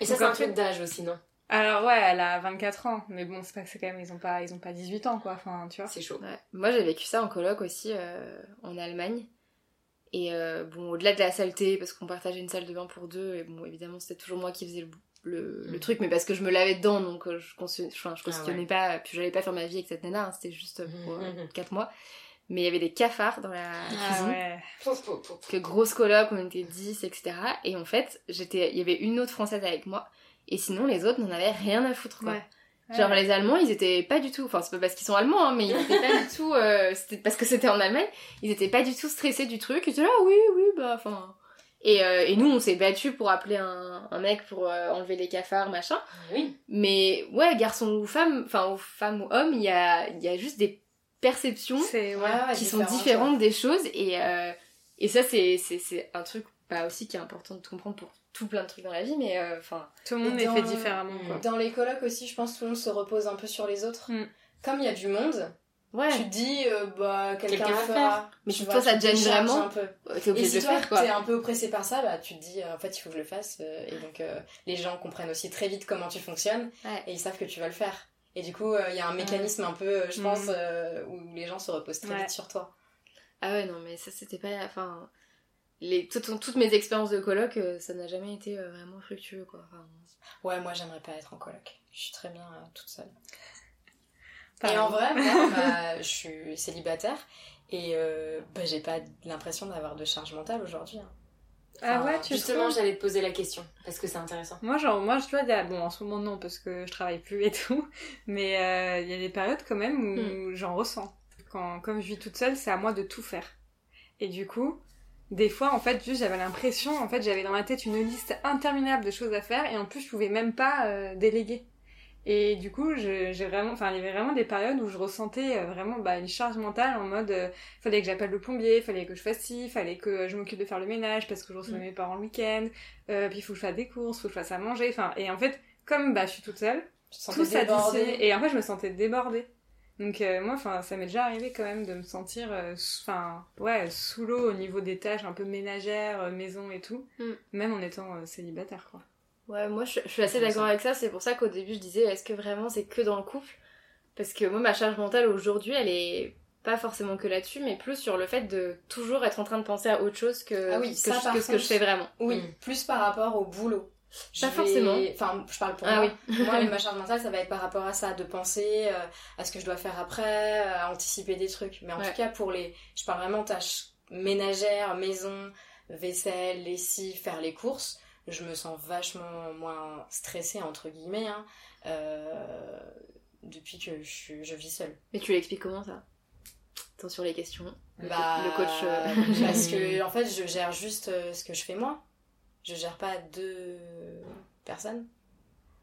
Et ça, Donc, c'est un truc d'âge aussi, non? Alors ouais, elle a 24 ans, mais bon, c'est pas que c'est quand même, ils ont pas, ils ont pas 18 ans, quoi, enfin, tu vois. C'est chaud. Ouais. Moi, j'ai vécu ça en coloc aussi, euh, en Allemagne. Et euh, bon, au-delà de la saleté, parce qu'on partageait une salle de bain pour deux, et bon, évidemment, c'était toujours moi qui faisais le, le, le Mhm. truc, mais parce que je me lavais dedans, donc euh, je cautionnais, enfin, je Ah ouais. pas, puis j'allais pas faire ma vie avec cette nana, hein, c'était juste pour euh, Mhm. 4 mois. Mais il y avait des cafards dans la cuisine. Ah ouais. Pouf. Parce que grosse coloc, on était 10, etc. Et en fait, j'étais, il y avait une autre française avec moi, et sinon les autres n'en avaient rien à foutre, quoi. Ouais. Genre Ouais. les Allemands, ils étaient pas du tout, enfin c'est pas parce qu'ils sont allemands, hein, mais ils étaient pas du tout, euh, <laughs> c'était parce que c'était en Allemagne, ils étaient pas du tout stressés du truc, ils étaient là, oui, oui, bah, enfin... Et, euh, et nous, on s'est battus pour appeler un, un mec pour euh, enlever les cafards, machin. Oui. Mais ouais, garçon ou femme, enfin, ou femme ou homme, il y a, il y a juste des perceptions ouais. Ouais, qui sont différentes, des choses, et, euh, et ça, c'est, c'est, c'est un truc, bah, aussi qui est important de comprendre pour tout plein de trucs dans la vie, mais euh, enfin... Tout le monde Et est fait différemment, quoi. Dans les colocs aussi, je pense que tout le monde se repose un peu sur les autres. Mm. Comme il y a du monde, Ouais, tu te dis, euh, bah, quelqu'un va fera. Mais Tu vois, toi, ça te gêne vraiment, t'es Et obligé si de le toi, faire, quoi. t'es un peu oppressé par ça, bah, tu te dis, euh, en fait, il faut que je le fasse. euh, et donc, les gens comprennent aussi très vite comment tu fonctionnes. Ouais. Et ils savent que tu vas le faire. Et du coup, il y a un mécanisme un peu, je Mm. pense, où les gens se reposent très vite sur toi. Ah ouais, non, mais ça, c'était pas. Enfin. Les, toutes, toutes mes expériences de coloc, euh, ça n'a jamais été euh, vraiment fructueux, quoi. Enfin, Ouais, moi, j'aimerais pas être en coloc. Je suis très bien euh, toute seule. Et en vrai, moi, <laughs> bah, je suis célibataire. Et euh, bah, j'ai pas l'impression d'avoir de charge mentale aujourd'hui. hein. Ah ouais, tu Justement, j'allais te poser la question parce que c'est intéressant. Moi, genre, moi, je a- bon, en ce moment, non, parce que je travaille plus et tout, <laughs> mais euh, il y a des périodes quand même où Hmm. j'en ressens. quand, comme je vis toute seule, c'est à moi de tout faire. Et du coup, des fois, en fait, juste j'avais l'impression, en fait, j'avais dans ma tête une liste interminable de choses à faire et en plus, je pouvais même pas euh, déléguer. Et du coup, j'ai vraiment, enfin, il y avait vraiment des périodes où je ressentais euh, vraiment bah, une charge mentale en mode, euh, fallait que j'appelle le plombier, fallait que je fasse ci, fallait que je m'occupe de faire le ménage parce que je recevais Mm. mes parents le week-end, euh, puis il faut que je fasse des courses, faut que je fasse à manger, enfin, et en fait, comme bah, je suis toute seule, Je te sentais tout s'additionner et en fait, je me sentais débordée. Donc euh, moi, enfin, ça m'est déjà arrivé quand même de me sentir, euh, sous- enfin, ouais, sous l'eau au niveau des tâches un peu ménagères, euh, maison et tout, Mm. même en étant euh, célibataire, quoi. Ouais, moi je, je suis assez d'accord avec ça. C'est pour ça qu'au début je disais est-ce que vraiment c'est que dans le couple? Parce que moi ma charge mentale aujourd'hui elle est pas forcément que là-dessus, mais plus sur le fait de toujours être en train de penser à autre chose que, Ah oui, que, ça, je- par que ce que je fais vraiment. Oui, Mm. plus par rapport au boulot. Pas vais- forcément. Enfin, je parle pour Ah moi. oui. moi, <laughs> ma charge mentale, ça va être par rapport à ça, de penser euh, à ce que je dois faire après, euh, à anticiper des trucs. Mais en Ouais. tout cas, pour les... Je parle vraiment tâches ménagères, maison, vaisselle, lessive, faire les courses. Je me sens vachement moins stressée, entre guillemets, hein, euh, depuis que je, vis seule. Mais tu l'expliques comment ça? Attention les questions. Le, Bah, le coach. euh, <laughs> parce que en fait, je gère juste ce que je fais moi. Je gère pas deux personnes.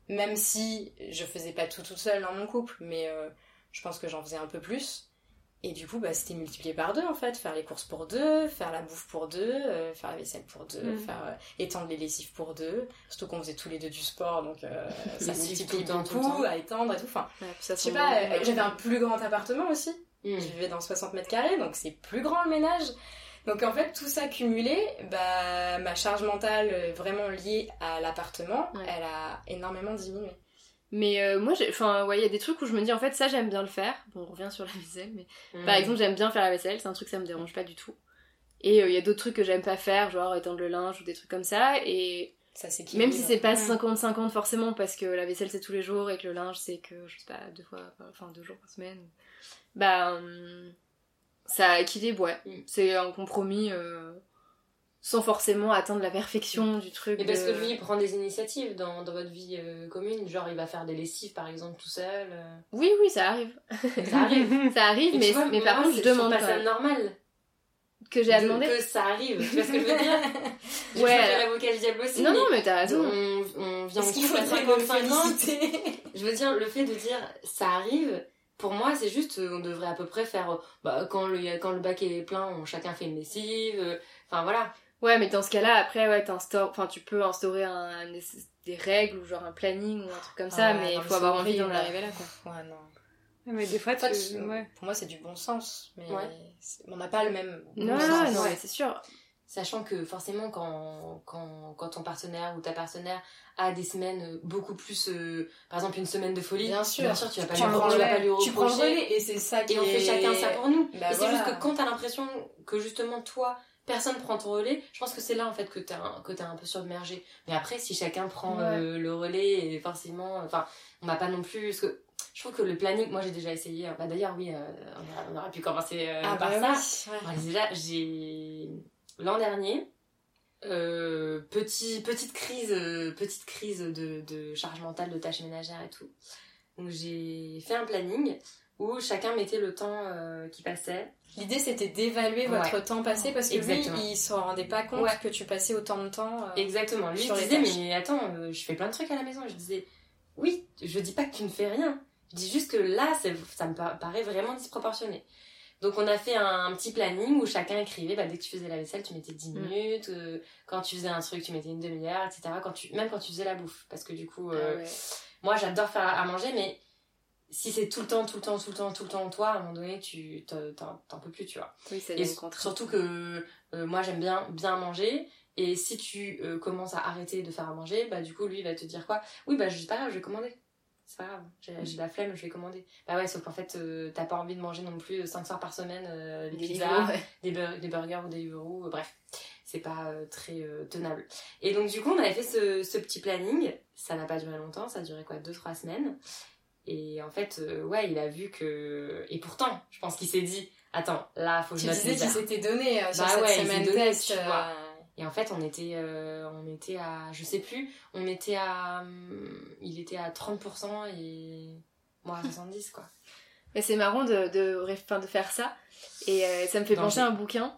Même si je faisais pas tout toute seule dans mon couple, mais euh, je pense que j'en faisais un peu plus. Et du coup, bah, c'était multiplié par deux en fait. Faire les courses pour deux, faire la bouffe pour deux, euh, faire la vaisselle pour deux, Mm. faire euh, étendre les lessives pour deux. Surtout qu'on faisait tous les deux du sport, donc euh, <laughs> ça Lessive multiplie beaucoup à étendre et tout. Enfin, ouais, je sais pas, j'avais un plus grand appartement aussi. Mm. Je vivais dans 60 mètres carrés, donc c'est plus grand le ménage. Donc en fait, tout ça cumulé, bah, ma charge mentale euh, vraiment liée à l'appartement, Ouais. elle a énormément diminué. Mais euh, moi, j'ai- enfin, ouais, il y a des trucs où je me dis en fait ça j'aime bien le faire. Bon, on revient sur la vaisselle, mais Mm. Par exemple, j'aime bien faire la vaisselle, c'est un truc ça me dérange pas du tout. Et euh, il y a d'autres trucs que j'aime pas faire, genre étendre le linge ou des trucs comme ça. Et Ça s'équilibre. même si c'est pas Mm. 50-50 forcément, parce que la vaisselle c'est tous les jours et que le linge c'est que, je sais pas, deux fois, enfin deux jours par semaine, bah hum, ça équilibre, ouais. Mm. C'est un compromis euh, sans forcément atteindre la perfection du truc. Et parce de- que lui, il prend des initiatives dans, dans votre vie euh, commune. Genre, il va faire des lessives, par exemple, tout seul. euh. Oui, oui, ça arrive. Ça arrive. <laughs> Ça arrive, mais, vois, par contre, je c'est- demande pas quand ça normal. que j'ai à de- demander. Que ça arrive. Tu vois ce que je veux dire? <laughs> Ouais, alors- l'avocat du diable aussi. Non, mais non, mais t'as raison. on, on vient en couple à faudrait me 50-50. féliciter Je veux dire, le fait de dire ça arrive, pour moi, c'est juste, euh, on devrait à peu près faire, euh, bah, quand le, quand le bac est plein, on, chacun fait une lessive. euh, Enfin, voilà. Ouais, mais dans ce cas-là, après, ouais, enfin, tu peux instaurer un, un- des règles ou genre un planning ou un truc comme ça, Ah ouais, mais il non, faut avoir envie d'en arriver là, quoi. Ouais, non. Mais des fois, tu- ouais. pour moi, c'est du bon sens, mais Ouais. on n'a pas le même bon Non, sens. non, ouais. mais c'est sûr. Sachant que forcément, quand, quand, quand ton partenaire ou ta partenaire a des semaines beaucoup plus, euh, par exemple une semaine de folie, Bien sûr. bien sûr tu vas pas, Tu lui, prends le vas pas relais. lui Tu prends le reprocher. relais et c'est ça qui Et on fait chacun ça pour nous. Bah et c'est juste que quand t'as l'impression que justement toi, personne prend ton relais, je pense que c'est là en fait que t'es que t'es un peu submergé. Mais après, si chacun prend Ouais. euh, le relais, et forcément, enfin, on va pas non plus. Parce que je trouve que le planning, moi j'ai déjà essayé. Bah d'ailleurs, oui, euh, on, aurait, on pu commencer euh, Ah par bah ça. oui, ouais. Déjà, j'ai l'an dernier, euh, petit, petite crise, euh, petite crise de, de charge mentale, de tâches ménagères et tout. Donc j'ai fait un planning où chacun mettait le temps euh, qui passait. L'idée c'était d'évaluer Ouais. votre temps passé parce que Exactement. lui il se rendait pas compte Ouais. que tu passais autant de temps. euh, Exactement. Lui il sur les disait mais attends, euh, je fais plein de trucs à la maison. Je disais oui, je dis pas que tu ne fais rien. Je dis juste que là, ça me pa- paraît vraiment disproportionné. Donc on a fait un, un petit planning où chacun écrivait, bah, dès que tu faisais la vaisselle, tu mettais 10 Mm. minutes, euh, quand tu faisais un truc, tu mettais une demi-heure, etc. Quand tu, même quand tu faisais la bouffe. Parce que du coup, euh, Ah ouais. moi j'adore faire à manger, mais si c'est tout le temps, tout le temps, tout le temps, tout le temps, toi, à un moment donné, tu t'en- peux plus, tu vois. Oui, c'est Et surtout que euh, moi j'aime bien bien manger et si tu euh, commences à arrêter de faire à manger bah du coup lui il va te dire quoi? Oui bah c'est pas grave je vais commander c'est pas grave j'ai la flemme je vais commander bah ouais sauf qu'en fait euh, t'as pas envie de manger non plus 5 soirs par semaine euh, des Des pizzas livres, ouais. des, bur- des burgers ou des Deliveroo, euh, bref c'est pas euh, très euh, tenable et donc du coup on avait fait ce, ce petit planning ça n'a pas duré longtemps ça a duré quoi 2-3 semaines et en fait euh, ouais il a vu que et pourtant je pense qu'il s'est dit attends là faut que Tu je note disais qu'il s'était donné euh, sur Bah cette ouais, semaine donné, test. tu euh, vois. Et en fait, on était, euh, on était à, je sais plus, on était à, hum, il était à 30% et moi à <laughs> 70 quoi. Et c'est marrant de, de, enfin, de faire ça. Et euh, ça me fait penser à un bouquin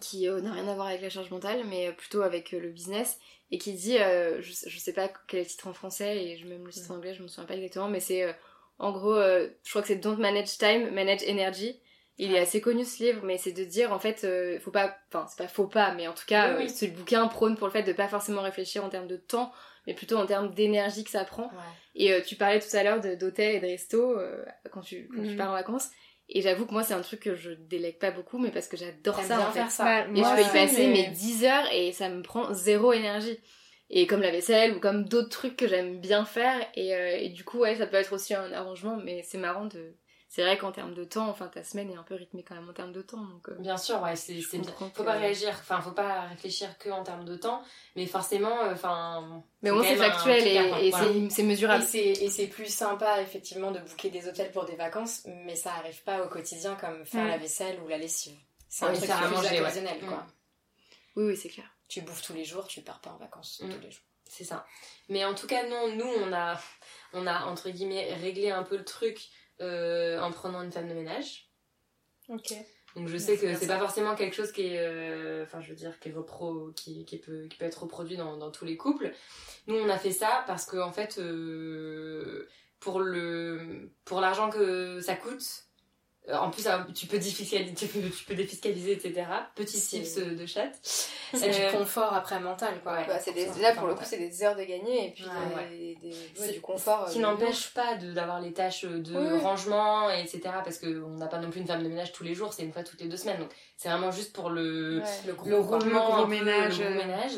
qui euh, n'a rien à voir avec la charge mentale, mais plutôt avec euh, le business, et qui dit, je, je sais pas quel est le titre en français, et je- même le titre en anglais, je me souviens pas exactement, mais c'est en gros, je crois que c'est Don't Manage Time, Manage Energy. Il est assez connu ce livre, mais c'est de dire en fait, euh, faut pas, enfin c'est pas faut pas, mais en tout cas, Oui, oui. euh, ce bouquin prône pour le fait de pas forcément réfléchir en termes de temps, mais plutôt en termes d'énergie que ça prend. Et euh, tu parlais tout à l'heure d'hôtel et de resto euh, quand, tu, quand tu Mhm. pars en vacances. Et j'avoue que moi, c'est un truc que je délègue pas beaucoup, mais parce que j'adore ça bien en fait. faire ça. Bah, Et moi je peux y passer mais- mes 10 heures et ça me prend zéro énergie. Et comme la vaisselle ou comme d'autres trucs que j'aime bien faire. Et, euh, et du coup, ouais, ça peut être aussi un arrangement, mais c'est marrant de. C'est vrai qu'en termes de temps, enfin, ta semaine est un peu rythmée quand même en termes de temps. Donc, euh, Bien sûr, ouais, c'est bien. Faut pas réagir, enfin, faut pas réfléchir que en termes de temps, mais forcément, euh, enfin. Mais au moins, c'est un factuel et, et voilà. c'est- mesurable. et c'est plus sympa, effectivement, de booker des hôtels pour des vacances, mais ça arrive pas au quotidien comme faire la vaisselle ou la lessive. C'est un Ouais, truc à manger, ouais. occasionnel, quoi. Mm. Oui, oui, c'est clair. Tu bouffes tous les jours, tu pars pas en vacances Mm. tous les jours. C'est ça. Mais en tout cas, non, nous, on a, on a, entre guillemets, réglé un peu le truc en prenant une femme de ménage. Ok. Donc je Ouais, sais que c'est pas forcément quelque chose qui est, euh, enfin je veux dire, qui, est repro, qui, qui, peut, qui peut être reproduit dans, dans tous les couples. Nous on a fait ça parce que en fait, euh, pour le, pour l'argent que ça coûte, euh, en plus ça- tu peux défiscaliser, tu peux, tu peux défiscaliser, etc. Petit C'est- tips de chat. <laughs> C'est Euh, du confort après mental, quoi. ouais. Bah, c'est des- Ça, là, pour le coup, c'est des heures de gagner et puis Ouais, des- des- ouais, C'est- du confort. Ce qui euh, n'empêche pas d'avoir les tâches de Oui, oui. rangement, etc. Parce qu'on n'a pas non plus une femme de ménage tous les jours, c'est une fois toutes les deux semaines. Donc c'est vraiment juste pour le, Ouais. Le gros, le roulement, gros ménage. le gros ménage.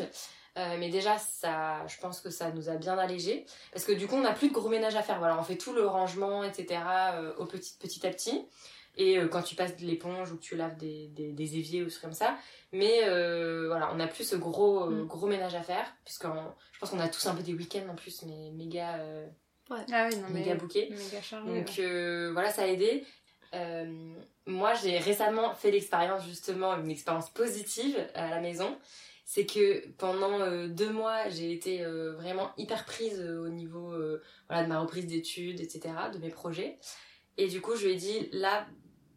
Euh, mais déjà, ça, je pense que ça nous a bien allégé. Parce que du coup, on n'a plus de gros ménage à faire. Voilà, on fait tout le rangement, etc. euh, au petit, petit à petit. Et euh, quand tu passes de l'éponge ou que tu laves des, des, des éviers ou des trucs comme ça. Mais euh, voilà, on n'a plus ce gros, euh, Mm. gros ménage à faire. Puisque je pense qu'on a tous un peu des week-ends en plus, mais méga, euh, Ah oui, non mais. méga. Méga chargé. Donc ouais. euh, voilà, ça a aidé. Euh, moi, j'ai récemment fait l'expérience, justement, une expérience positive à la maison. C'est que pendant euh, deux mois, j'ai été euh, vraiment hyper prise euh, au niveau euh, voilà, de ma reprise d'études, etc., de mes projets. Et du coup, je lui ai dit, là,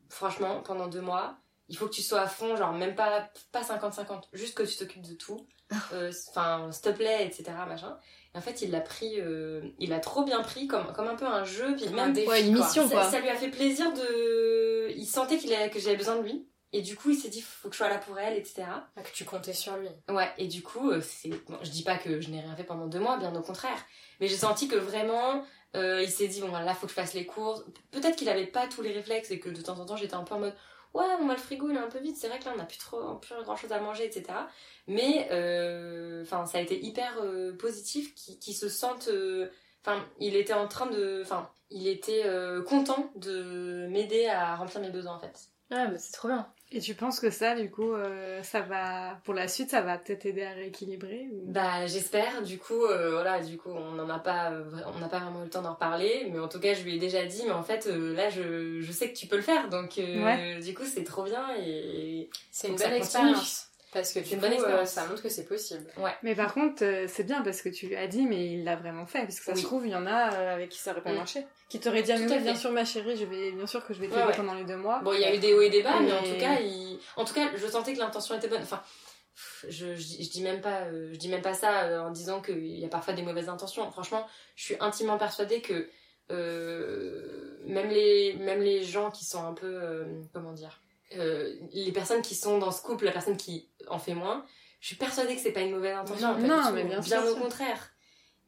franchement, pendant deux mois, il faut que tu sois à fond, genre même pas pas 50-50, juste que tu t'occupes de tout. Euh, Enfin, s'il te plaît, etc., machin. Et en fait, il l'a pris, euh, il l'a trop bien pris comme, comme un peu un jeu, puis Un même défi, Ouais, une mission, quoi. ça lui a fait plaisir de. Il sentait qu'il a- que j'avais besoin de lui. Et du coup, il s'est dit, faut que je sois là pour elle, etc. Ah, Que tu comptais sur lui. Ouais, et du coup, euh, c'est. bon, je dis pas que je n'ai rien fait pendant deux mois, bien au contraire. Mais j'ai senti que vraiment, euh, il s'est dit, bon, là, faut que je fasse les courses. Peut-être qu'il avait pas tous les réflexes et que de temps en temps, j'étais un peu en mode, ouais, bon, bah, le frigo, il est un peu vide. C'est vrai que là, on n'a plus trop, plus grand chose à manger, etc. Mais, euh, enfin, ça a été hyper euh, positif qu'il se sente. Enfin, il était en train de. Enfin, il était content de m'aider à remplir mes besoins, en fait. Ouais, mais c'est trop bien. Et tu penses que ça, du coup, euh, ça va. Pour la suite, ça va peut-être aider à rééquilibrer ou... Bah j'espère, du coup, euh, voilà, du coup on n'en a pas, on n'a pas vraiment eu le temps d'en reparler, mais en tout cas je lui ai déjà dit, mais en fait euh, là je, je sais que tu peux le faire, donc euh, Ouais. du coup c'est trop bien et C'est une belle expérience. Parce que C'est du une coup, bonne euh, expérience. ça montre que c'est possible. Mais par contre, euh, c'est bien parce que tu lui as dit, mais il l'a vraiment fait. Parce que ça Oui. se trouve, il y en a euh, avec qui ça aurait pas Mm. marché. Qui t'aurait dit, mais Tout à oui, bien sûr, ma chérie, je vais, bien sûr que je vais t'aider ouais. pendant les deux mois. Bon, il y a eu des hauts et des bas, mais en tout cas, il... en tout cas, je sentais que l'intention était bonne. Enfin, je, je, dis- je dis même pas, euh, je dis même pas ça euh, en disant qu'il y a parfois des mauvaises intentions. Franchement, je suis intimement persuadée que euh, même les, même les gens qui sont un peu, euh, comment dire, euh, les personnes qui sont dans ce couple, la personne qui en fait moins, je suis persuadée que c'est pas une mauvaise intention. Non, mais bien bien sûr. au contraire.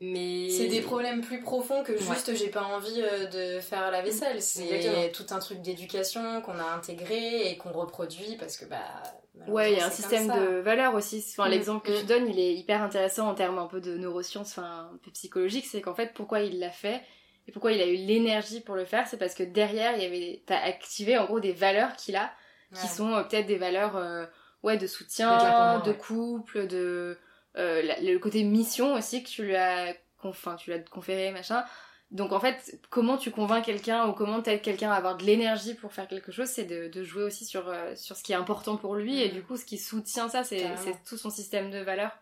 Mais C'est des problèmes plus profonds que Ouais. juste j'ai pas envie euh, de faire la vaisselle. C'est tout un truc d'éducation qu'on a intégré et qu'on reproduit parce que bah. Ouais, il y a un système de valeurs aussi. Enfin, Mm, l'exemple que mm. tu donnes, il est hyper intéressant en termes un peu de neurosciences, enfin, un peu psychologiques. C'est qu'en fait, pourquoi il l'a fait et pourquoi il a eu l'énergie pour le faire, c'est parce que derrière, il y avait, t'as activé en gros des valeurs qu'il a, qui sont euh, peut-être des valeurs, euh, ouais, de soutien, de ouais. couple, de euh, la- le côté mission aussi que tu lui as, enfin, tu lui as conféré, machin. Donc en fait, comment tu convaincs quelqu'un ou comment t'aides quelqu'un à avoir de l'énergie pour faire quelque chose, c'est de, de jouer aussi sur, euh, sur ce qui est important pour lui et Mhm. du coup ce qui soutient ça, c'est c'est tout son système de valeurs.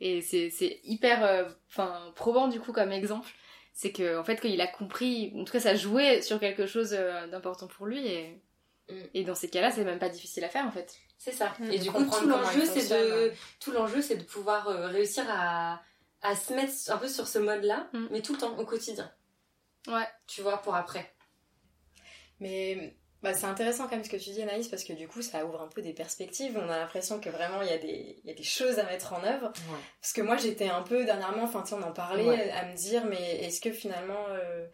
Et c'est c'est hyper euh, enfin probant du coup comme exemple. c'est que en fait qu'il a compris, en tout cas ça jouait sur quelque chose euh, d'important pour lui et, Mm. Et dans ces cas-là c'est même pas difficile à faire en fait. C'est ça. Mm. Et du coup, tout l'enjeu, c'est de, tout l'enjeu, c'est de pouvoir euh, réussir à, à se mettre un peu sur ce mode-là, Mm. mais tout le temps, au quotidien. Ouais. Tu vois, pour après. Mais bah, c'est intéressant quand même ce que tu dis Anaïs parce que du coup ça ouvre un peu des perspectives. On a l'impression que vraiment il y, a des- il y a des choses à mettre en œuvre. Parce que moi j'étais un peu dernièrement, enfin tu on en parlait, Ouais. à me dire mais est-ce que finalement euh,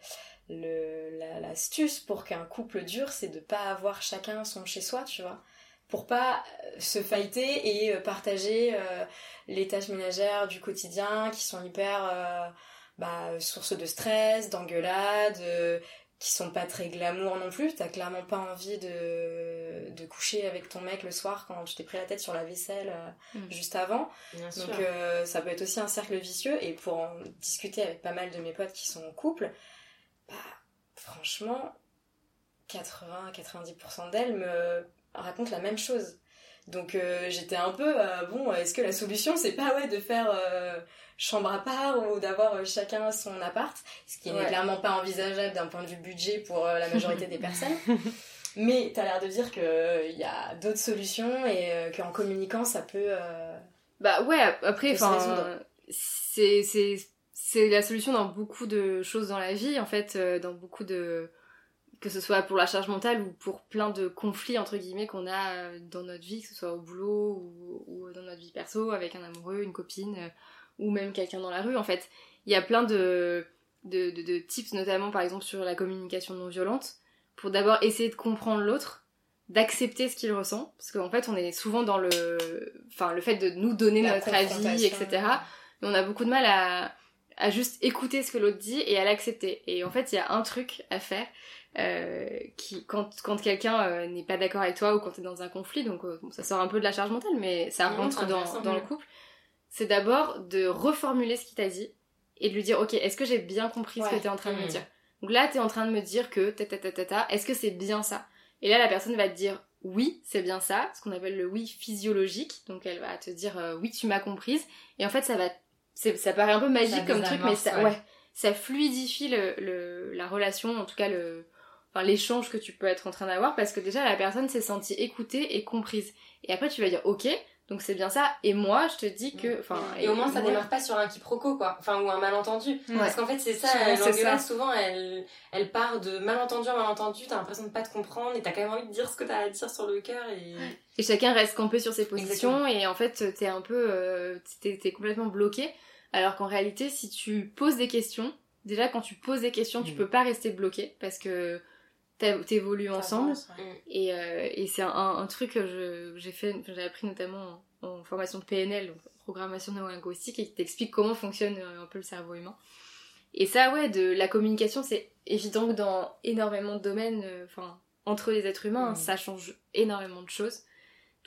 le, la- l'astuce pour qu'un couple dure c'est de pas avoir chacun son chez soi, tu vois pour pas euh, se fighter et euh, partager euh, les tâches ménagères du quotidien qui sont hyper euh, bah, source de stress, d'engueulade, euh, qui sont pas très glamour non plus. T'as clairement pas envie de, de coucher avec ton mec le soir quand tu t'es pris la tête sur la vaisselle Mm. juste avant. Bien sûr. Donc ça peut être aussi un cercle vicieux. Et pour en discuter avec pas mal de mes potes qui sont en couple, bah franchement, 80-90% d'elles me racontent la même chose. Donc euh, j'étais un peu, euh, bon, est-ce que la solution c'est pas ouais de faire euh, chambre à part ou d'avoir chacun son appart, ce qui n'est clairement pas envisageable d'un point de vue budget pour la majorité des personnes. <laughs> Mais t'as l'air de dire qu'il y a d'autres solutions et qu'en communiquant ça peut... Bah ouais, après, enfin, c'est c'est la solution dans beaucoup de choses dans la vie, en fait, euh, dans beaucoup de que ce soit pour la charge mentale ou pour plein de conflits entre guillemets qu'on a euh, dans notre vie, que ce soit au boulot ou, ou dans notre vie perso avec un amoureux, une copine euh, ou même quelqu'un dans la rue. En fait, il y a plein de de, de de tips, notamment par exemple sur la communication non violente, pour d'abord essayer de comprendre l'autre d'accepter ce qu'il ressent parce qu'en fait on est souvent dans le enfin le fait de nous donner la notre avis etc mais on a beaucoup de mal à, à juste écouter ce que l'autre dit et à l'accepter. Et en fait, il y a un truc à faire euh, qui, quand, quand quelqu'un euh, n'est pas d'accord avec toi ou quand t'es dans un conflit, donc euh, bon, ça sort un peu de la charge mentale, mais ça rentre dans, le couple, c'est d'abord de reformuler ce qu'il t'a dit et de lui dire, ok, est-ce que j'ai bien compris ce que t'es en train de me Mhm. dire? Donc là, t'es en train de me dire que ta ta ta ta ta, est-ce que c'est bien ça? Et là, la personne va te dire, oui, c'est bien ça, ce qu'on appelle le oui physiologique. Donc elle va te dire, euh, oui, tu m'as comprise. Et en fait, ça va, ça paraît un peu magique Ça comme truc, mais ça, ouais. ouais, ça fluidifie le, le- la relation, en tout cas le, enfin l'échange que tu peux être en train d'avoir, parce que déjà la personne s'est sentie écoutée et comprise. Et après, tu vas dire, ok, donc c'est bien ça. Et moi, je te dis que, enfin, Et au moins, ça moi- démarre pas sur un quiproquo, quoi. Enfin, ou un malentendu. Parce qu'en fait, c'est ça, l'engueulade, souvent, elle, elle part de malentendu en malentendu, t'as l'impression de pas te comprendre, et t'as quand même envie de dire ce que t'as à dire sur le cœur, et... Et chacun reste campé sur ses positions Exactement. et en fait t'es un peu euh, t'es, complètement bloqué alors qu'en réalité si tu poses des questions déjà quand tu poses des questions tu Mm. peux pas rester bloqué parce que t'évolues ensemble ouais. et, euh, et c'est un, un truc que j'ai fait j'ai appris notamment en, en formation de PNL donc programmation neurolinguistique et qui t'explique comment fonctionne euh, un peu le cerveau humain et ça ouais de la communication c'est évident que dans énormément de domaines euh, enfin entre les êtres humains Mm. ça change énormément de choses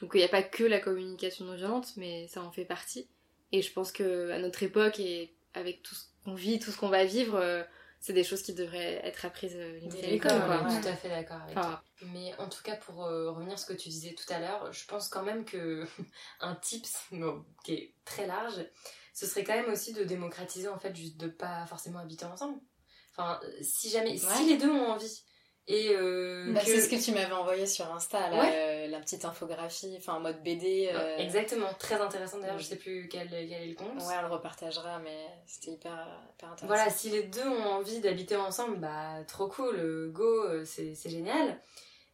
donc il n'y a pas que la communication non violente, mais ça en fait partie. Et je pense que à notre époque et avec tout ce qu'on vit, tout ce qu'on va vivre, euh, c'est des choses qui devraient être apprises Dès à l'école. ouais. tout à fait d'accord avec Enfin, Mais en tout cas, pour euh, revenir à ce que tu disais tout à l'heure, je pense quand même que <laughs> un tips <laughs> bon, qui est très large, ce serait quand même aussi de démocratiser en fait, juste de pas forcément habiter ensemble. Enfin, si jamais, Ouais. si les deux ont envie et euh, Bah, que- C'est ce que tu m'avais envoyé sur Insta, là, Ouais. euh, la petite infographie, enfin en mode BD. euh, Exactement, très intéressant d'ailleurs, je sais plus quel, quel est le compte. Ouais, on le repartagera, mais c'était hyper, hyper intéressant. Voilà, si les deux ont envie d'habiter ensemble, bah trop cool, go, euh, c'est génial.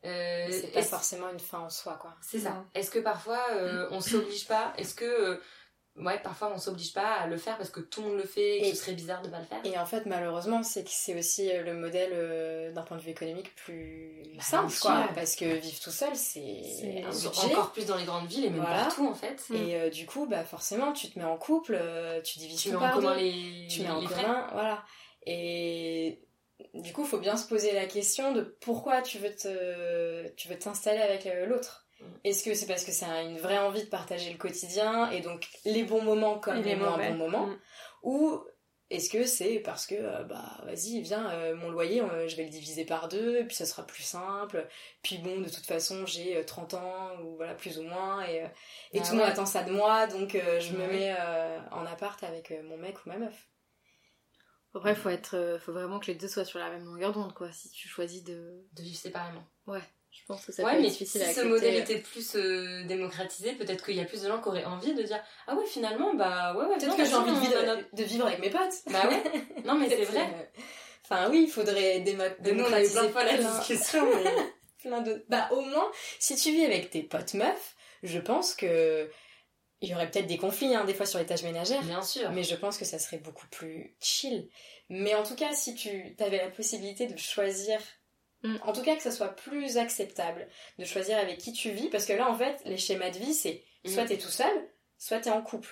C'est pas forcément une fin en soi, quoi. C'est ça. Est-ce que parfois on s'oblige pas? Est-ce que ouais, parfois on s'oblige pas à le faire parce que tout le monde le fait et que ce serait bizarre de pas le faire Et en fait, malheureusement, c'est que c'est aussi euh, le modèle euh, d'un point de vue économique plus Bah, simple, quoi. Parce que vivre tout seul, c'est. Encore plus dans les grandes villes et même Voilà. partout en fait. Et euh, du coup, bah forcément, tu te mets en couple, euh, tu divises Tu mets en commun les, tu mets en frais. commun, voilà. Et du coup, il faut bien se poser la question de pourquoi tu veux te, tu veux t'installer avec l'autre. Mm. Est-ce que c'est parce que c'est une vraie envie de partager le quotidien et donc les bons moments comme Et les, les moins mauvais. bons moments, Mm. ou est-ce que c'est parce que euh, bah vas-y viens euh, mon loyer euh, je vais le diviser par deux et puis ça sera plus simple puis bon de toute façon j'ai euh, 30 ans ou voilà plus ou moins et, euh, et Bah tout le monde ouais. attend ça de moi donc euh, je me Ouais. mets euh, en appart avec euh, mon mec ou ma meuf Après, faut être, faut vraiment que les deux soient sur la même longueur d'onde, quoi. Si tu choisis de, De vivre séparément. Je pense que ça ouais, peut mais être difficile si à ce modèle était plus euh, démocratisé, peut-être qu'il y a plus de gens qui auraient envie de dire Ah ouais, finalement, bah ouais, ouais, Peut-être que bah, j'ai envie de vivre, donne notre- de vivre avec mes potes. Bah ouais, <laughs> non, mais c'est vrai. euh, Enfin oui, il faudrait déma- De nous, on a eu démocratiser plein de fois la discussion, mais. <laughs> plein de... Bah au moins, si tu vis avec tes potes meufs, je pense que... Il y aurait peut-être des conflits, hein, des fois, sur les tâches ménagères. Bien sûr. Mais je pense que ça serait beaucoup plus chill. Mais en tout cas, si tu avais la possibilité de choisir, Mm. en tout cas que ça soit plus acceptable, de choisir avec qui tu vis, parce que là, en fait, les schémas de vie, c'est soit Mm. t'es tout seul, soit t'es en couple.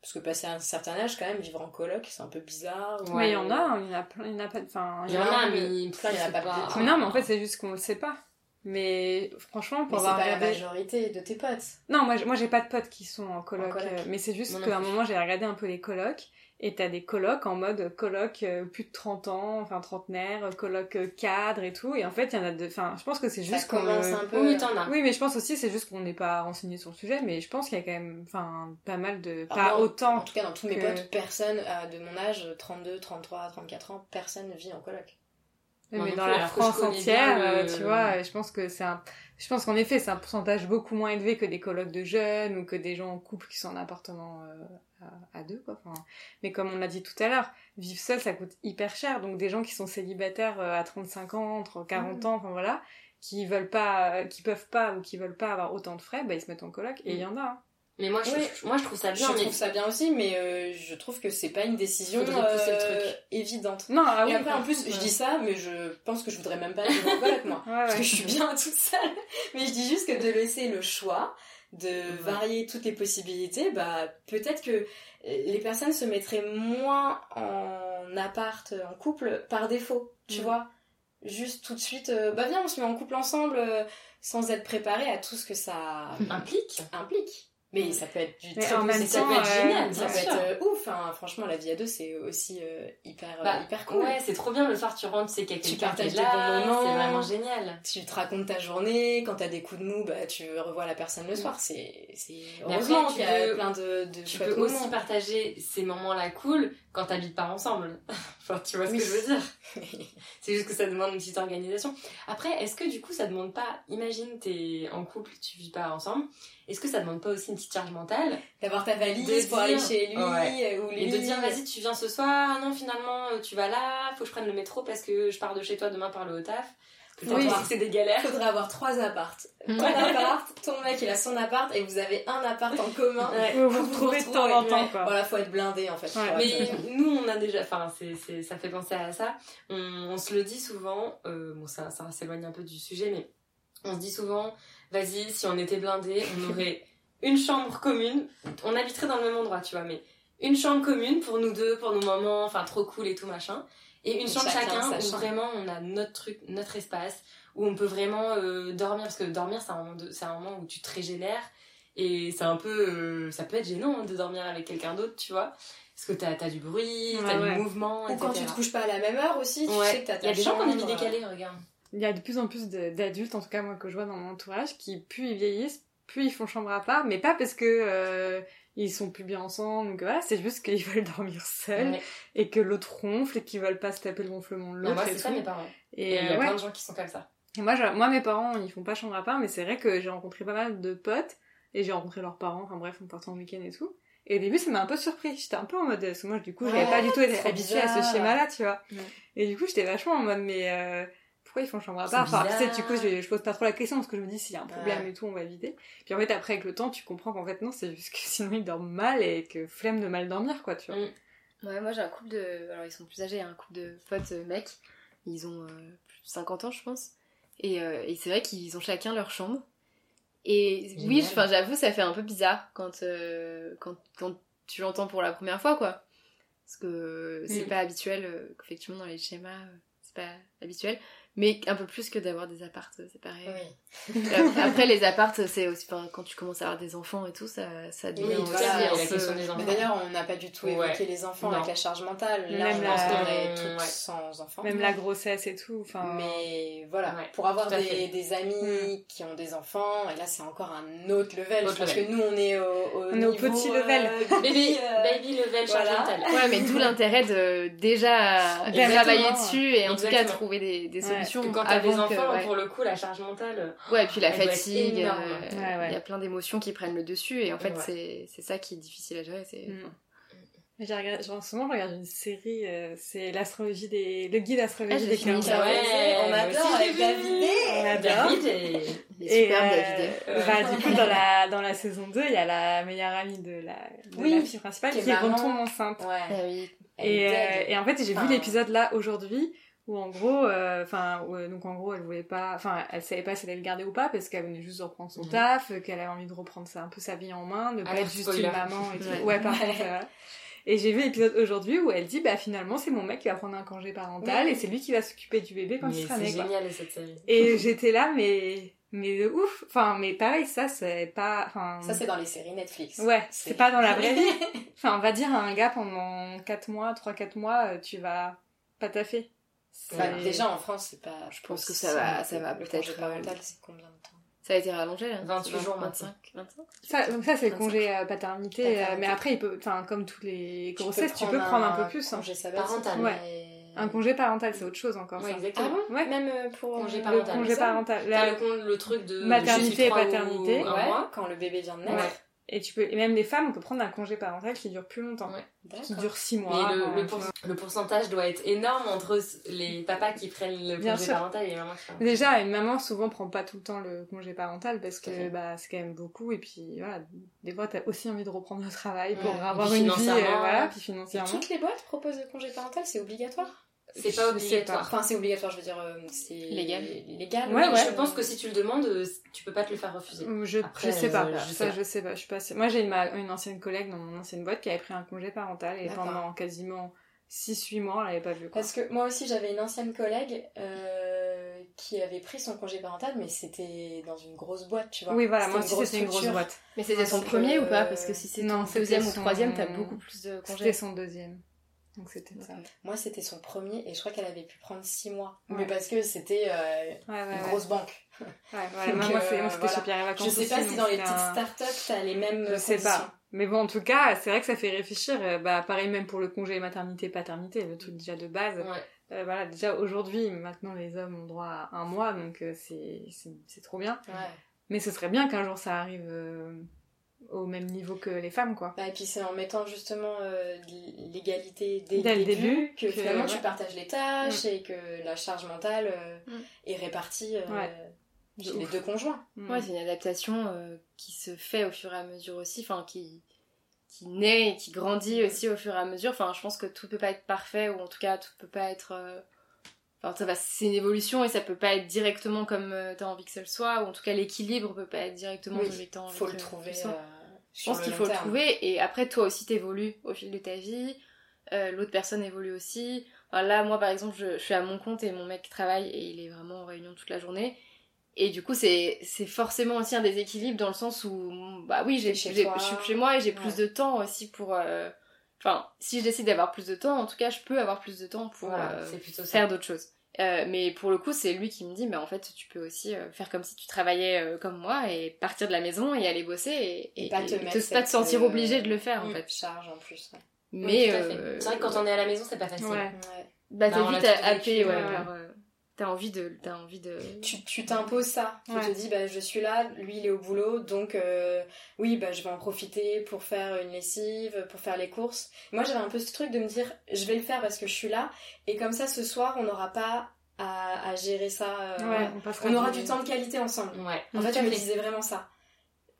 Parce que passer un certain âge, quand même, vivre en coloc, c'est un peu bizarre. Ouais. Mais il y en a, hein, il y en a plein, il y en a pas, enfin, Il y en a, mais il y en a pas pas. beaucoup. Mais non, mais en fait, c'est juste qu'on le sait pas. Mais franchement, Mais pour c'est avoir pas la majorité de tes potes. Non, moi, moi j'ai pas de potes qui sont en coloc, En coloc. euh, mais c'est juste qu'à un moment j'ai regardé un peu les colocs, et t'as des colocs en mode coloc euh, plus de 30 ans, enfin trentenaire, coloc euh, cadre et tout, et en fait il y en a de... Enfin, je pense que c'est juste qu'on... un peu... Oui, t'en as. Oui, mais je pense aussi c'est juste qu'on n'est pas renseigné sur le sujet, mais je pense qu'il y a quand même enfin, pas mal de... Alors Pas moi, En autant... tout cas, dans tous mes potes, personne euh, de mon âge, 32, 33, 34 ans, personne ne vit en coloc. Mais dans la France entière, euh, le- tu vois, je pense que c'est un... Je pense qu'en effet, c'est un pourcentage beaucoup moins élevé que des colocs de jeunes ou que des gens en couple qui sont en appartement euh, à, à deux, quoi. Enfin, mais comme on l'a dit tout à l'heure, vivre seul, ça coûte hyper cher. Donc des gens qui sont célibataires euh, à 35 ans, entre 40 ans, enfin voilà, qui veulent pas, euh, qui peuvent pas ou qui veulent pas avoir autant de frais, bah ils se mettent en coloc. Et il y en a. hein. Mais moi, je, moi, je trouve ça Je bien, mais trouve ça bien aussi, mais euh, je trouve que c'est pas une décision euh, truc. évidente. Non, ah et oui, après, en plus, je euh, dis ça, mais je pense que je voudrais même pas vivre en coloc, moi. <laughs> ouais, Parce que je suis bien toute seule. Mais je dis juste que de laisser le choix, de varier toutes les possibilités, bah peut-être que les personnes se mettraient moins en appart, en couple, par défaut, tu Mm. vois. Juste tout de suite, euh, bah viens, on se met en couple ensemble, euh, sans être préparé à tout ce que ça implique. implique. Mais ça peut être du Mais très en même positif, ça peut être euh, génial, ça peut sûr. être euh, ouf. Hein. Franchement, la vie à deux, c'est aussi euh, hyper, Bah, hyper cool. Ouais, c'est trop bien le soir, tu rentres, Tu quelqu'un qui partages est des là, bons moments. c'est vraiment génial. Tu te racontes ta journée, quand t'as des coups de mou, bah, tu revois la personne le soir. C'est, c'est... Heureusement qu'il y a plein de, de Tu peux aussi moments. partager ces moments-là cool quand t'habites pas ensemble. <laughs> enfin, tu vois ce Oui. que je veux dire <laughs> C'est juste que ça demande une petite organisation. Après, est-ce que du coup, ça demande pas, imagine t'es en couple, tu vis pas ensemble, est-ce que ça demande pas aussi une petite charge mentale D'avoir ta valise De pour dire- aller chez lui, Ouais. euh, ou lui. Et de dire, vas-y, tu viens ce soir, non, finalement, euh, tu vas là, faut que je prenne le métro parce que je pars de chez toi demain par le haut taf. Oui. c'est des galères. Faudrait avoir trois appartes. Mm. Ton appart, ton mec il a son appart et vous avez un appart en commun. Ouais. Vous vous retrouvez de temps en temps, quoi. Voilà, faut être blindé en fait. Ouais. Mais nous, on a déjà, enfin, c'est, ça fait penser à ça. On, on se le dit souvent, euh, bon, ça, ça s'éloigne un peu du sujet, mais on se dit souvent, vas-y, si on était blindé, on aurait une chambre commune. On habiterait dans le même endroit, tu vois, mais une chambre commune pour nous deux, pour nos moments, enfin, trop cool et tout machin. Et une Et chambre chacun où chambre. vraiment on a notre truc, notre espace, où on peut vraiment euh, dormir, parce que dormir, c'est un, moment de- c'est un moment où tu te régénères. Et c'est un peu. euh, ça peut être gênant hein, de dormir avec quelqu'un d'autre, tu vois. Parce que t'as as du bruit, Ouais, t'as ouais. du mouvement, Ou etc. quand tu te couches pas à la même heure aussi, tu Ouais. sais que t'as Il ta y a des gens qui ont des chambre, décalées, regarde. Il y a de plus en plus d'adultes, en tout cas moi que je vois dans mon entourage, qui plus ils vieillissent, plus ils font chambre à part, mais pas parce que euh, ils sont plus bien ensemble, donc voilà, c'est juste qu'ils <laughs> veulent dormir seuls Ouais. et que l'autre ronfle et qu'ils veulent pas se taper le ronflement de l'autre moi, c'est ça mes parents. Et, il y a euh, ouais. plein de gens qui sont comme ça. Et moi, je- moi, mes parents, ils font pas chambre à part, mais c'est vrai que j'ai rencontré pas mal de potes et j'ai rencontré leurs parents, enfin bref, on partait en week-end et tout. Et au début, ça m'a un peu surpris. J'étais un peu en mode, parce que moi, du coup, j'avais Ouais, pas du tout été habituée à ce schéma-là, tu vois. Et du coup, j'étais vachement en mode, mais euh, pourquoi ils font chambre à part? Enfin, tu sais, du coup, je, je pose pas trop la question parce que je me dis, s'il y a un problème Ouais. et tout, on va éviter. Puis en fait, après, avec le temps, tu comprends qu'en fait, non, c'est juste que <laughs> sinon, ils dorment mal et que flemme de mal dormir, quoi, tu vois. Mm. Ouais, moi j'ai un couple de. Alors ils sont plus âgés, un couple de potes euh, mecs. Ils ont euh, plus de 50 ans, je pense. Et, euh, et c'est vrai qu'ils ont chacun leur chambre. Et Génial. oui, enfin, j'avoue, ça fait un peu bizarre quand, euh, quand, quand tu l'entends pour la première fois, quoi. Parce que c'est Mm. pas habituel, effectivement, dans les schémas, c'est pas habituel. Mais un peu plus que d'avoir des appartes séparés. Oui. Euh, Après, les appartes, c'est aussi enfin, quand tu commences à avoir des enfants et tout, ça, ça devient Oui, aussi voilà, d'ailleurs, on n'a pas du tout Ouais. évoqué les enfants Non. avec la charge mentale. Là, Même je la- pense qu'on est Ouais. toutes sans enfants. Même la grossesse et tout. Enfin, Mais voilà, Ouais, pour avoir des, des amis qui ont des enfants, et là c'est encore un autre level. Autre je pense level. que nous on est au, au On est au niveau, petit euh, level. <laughs> Baby, euh, baby level charge voilà. mentale. Ouais, mais d'où l'intérêt de déjà travailler dessus et en tout cas trouver des, des Ouais. solutions. Parce que quand t'as des avant que- enfants, ouais. pour le coup, la charge mentale. Ouais, et puis la fatigue, énorme. euh, il Ouais, y a plein d'émotions qui prennent le dessus et en fait Ouais. c'est c'est ça qui est difficile à gérer. C'est Mm. Regardé, genre, en ce moment, je regarde une série, euh, c'est l'astrologie des, le guide Ah, astrologie j'ai des fini 15 ça. ans. Ouais, on adore aussi, avec j'ai David. vu. On adore. David et... Il est superbe, Et, euh, David. Ouais. bah, du coup, dans la, dans la saison 2, il y a la meilleure amie de la, de Oui, la fille principale qui qui, retombe enceinte. Ouais. Ah Et, est euh, et en fait, j'ai vu Enfin, l'épisode là aujourd'hui où en gros, euh, enfin, euh, donc en gros, elle voulait pas, enfin, elle savait pas si elle allait le garder ou pas parce qu'elle venait juste de reprendre son Mhm. taf, euh, qu'elle avait envie de reprendre ça, un peu sa vie en main, de pas être juste spoiler. une maman et tout. Ouais. Par contre, voilà. Et j'ai vu l'épisode aujourd'hui où elle dit, bah finalement, c'est mon mec qui va prendre un congé parental et c'est lui qui va s'occuper du bébé quand Mais il sera c'est né. quoi. génial cette série. Et j'étais là, mais, mais de ouf. Enfin, mais pareil, ça, c'est pas, enfin. Ça c'est dans les séries Netflix. Ouais, c'est pas dans la vraie vie. <laughs> Enfin, on va dire à un gars pendant 4 mois, 3-4 mois, tu vas pas taffer. Bah, déjà en France c'est pas. Je pense que ça va- ça va le peut-être, congé parental c'est combien de temps Ça a été rallongé là 28 C'est jours 25 25 Ça, donc ça c'est le 25. congé euh, paternité, euh, Paternité. mais après, il peut, enfin, comme toutes les Tu grossesses, tu peux prendre un peu plus. hein. Congé sabbatique. Parental. Ouais. mais- Un congé parental, c'est autre chose encore. Ouais, ça. Ah exactement. bon Ouais. Même euh, pour Congé euh, parental. Le congé parental. Le, le truc de Maternité, trois paternité. ou un Ouais, mois. quand le bébé vient de naître. Et tu peux, et même les femmes, on peut prendre un congé parental qui dure plus longtemps. Ouais. Qui dure 6 Mais mois. le, enfin, le, pour- pourcentage doit être énorme entre les papas qui prennent le Bien congé sûr. parental et les mamans qui prennent. Déjà, une maman souvent prend pas tout le temps le congé parental parce que bah, c'est quand même beaucoup et puis voilà, des fois t'as aussi envie de reprendre le travail pour Ouais. avoir une vie, euh, voilà, puis Et financièrement. Toutes les boîtes proposent le congé parental, c'est obligatoire C'est pas obligatoire. Enfin, c'est obligatoire, je veux dire, euh, c'est Légal. Légal. Ouais. Je pense que si tu le demandes, euh, tu peux pas te le faire refuser. Je, Après, je sais pas, euh, je ça sais pas. je sais pas, je suis pas sûre. Moi j'ai une, ancienne collègue dans mon ancienne boîte qui avait pris un congé parental et pendant quasiment 6-8 mois elle avait pas vu quoi. Parce que moi aussi, j'avais une ancienne collègue euh, qui avait pris son congé parental, mais c'était dans une grosse boîte, tu vois. Oui voilà, moi C'était aussi c'était une grosse boîte. Mais c'était son premier ou pas? Parce que si c'est Non, ton c'était deuxième ou troisième, t'as beaucoup plus de C'était congés. son deuxième. Donc c'était ça. Moi, c'était son premier et je crois qu'elle avait pu prendre 6 mois. Ouais. Mais parce que c'était euh, Ouais, ouais, une grosse banque. Ouais, voilà. <laughs> Donc, moi, euh, c'était voilà. chez Pierre et Vacances Je sais pas si dans les petites startups, t'as les mêmes Je sais conditions. pas. Mais bon, en tout cas, c'est vrai que ça fait réfléchir. euh, Bah, pareil même pour le congé maternité-paternité, le truc déjà de base. Euh, voilà, déjà aujourd'hui, maintenant les hommes ont droit à un mois, donc c'est trop bien. Mais ce serait bien qu'un jour ça arrive au même niveau que les femmes, quoi. Bah, et puis c'est en mettant justement euh, l'égalité dès, Dès le début, début, que, que- finalement tu partages les tâches et que la charge mentale euh, Mm. est répartie euh, Ouais. chez De les deux conjoints. Mm. Ouais, c'est une adaptation euh, qui se fait au fur et à mesure aussi, enfin qui qui naît et qui grandit aussi au fur et à mesure. Enfin, je pense que tout peut pas être parfait ou en tout cas tout peut pas être. Enfin, ça va, c'est une évolution et ça peut pas être directement comme euh, t'as envie que ça le soit ou en tout cas l'équilibre peut pas être directement Oui, comme t'as envie faut que le trouver. que ce soit. euh, Je pense qu'il faut le trouver et après toi aussi t'évolues au fil de ta vie, euh, l'autre personne évolue aussi. Enfin, là moi par exemple je, je suis à mon compte et mon mec travaille et il est vraiment en réunion toute la journée et du coup c'est forcément aussi un déséquilibre dans le sens où bah oui je suis chez moi et j'ai plus de temps aussi pour euh, enfin si je décide d'avoir plus de temps en tout cas je peux avoir plus de temps pour Voilà, euh, faire d'autres choses. Euh, mais pour le coup, c'est lui qui me dit, mais en fait, tu peux aussi euh, faire comme si tu travaillais euh, comme moi et partir de la maison et aller bosser et, Et et- pas te et mettre pas te sentir euh, obligé de le faire en fait. charge en plus. ouais. Mais Oui, euh, C'est vrai que quand on est à la maison, c'est pas facile. Ouais. Ouais. bah, Bah, l'a vite happé, ouais, ouais. par, euh, t'as envie de, t'as envie de. Tu tu t'imposes ça. Tu Ouais. te dis, bah, je suis là, lui il est au boulot, donc euh, oui, bah, je vais en profiter pour faire une lessive, pour faire les courses. Moi j'avais un peu ce truc de me dire, je vais le faire parce que je suis là, et comme ça ce soir on n'aura pas à, à gérer ça. euh, Ouais, on aura du- temps de qualité ensemble. Ouais. En fait, je me disais vraiment ça.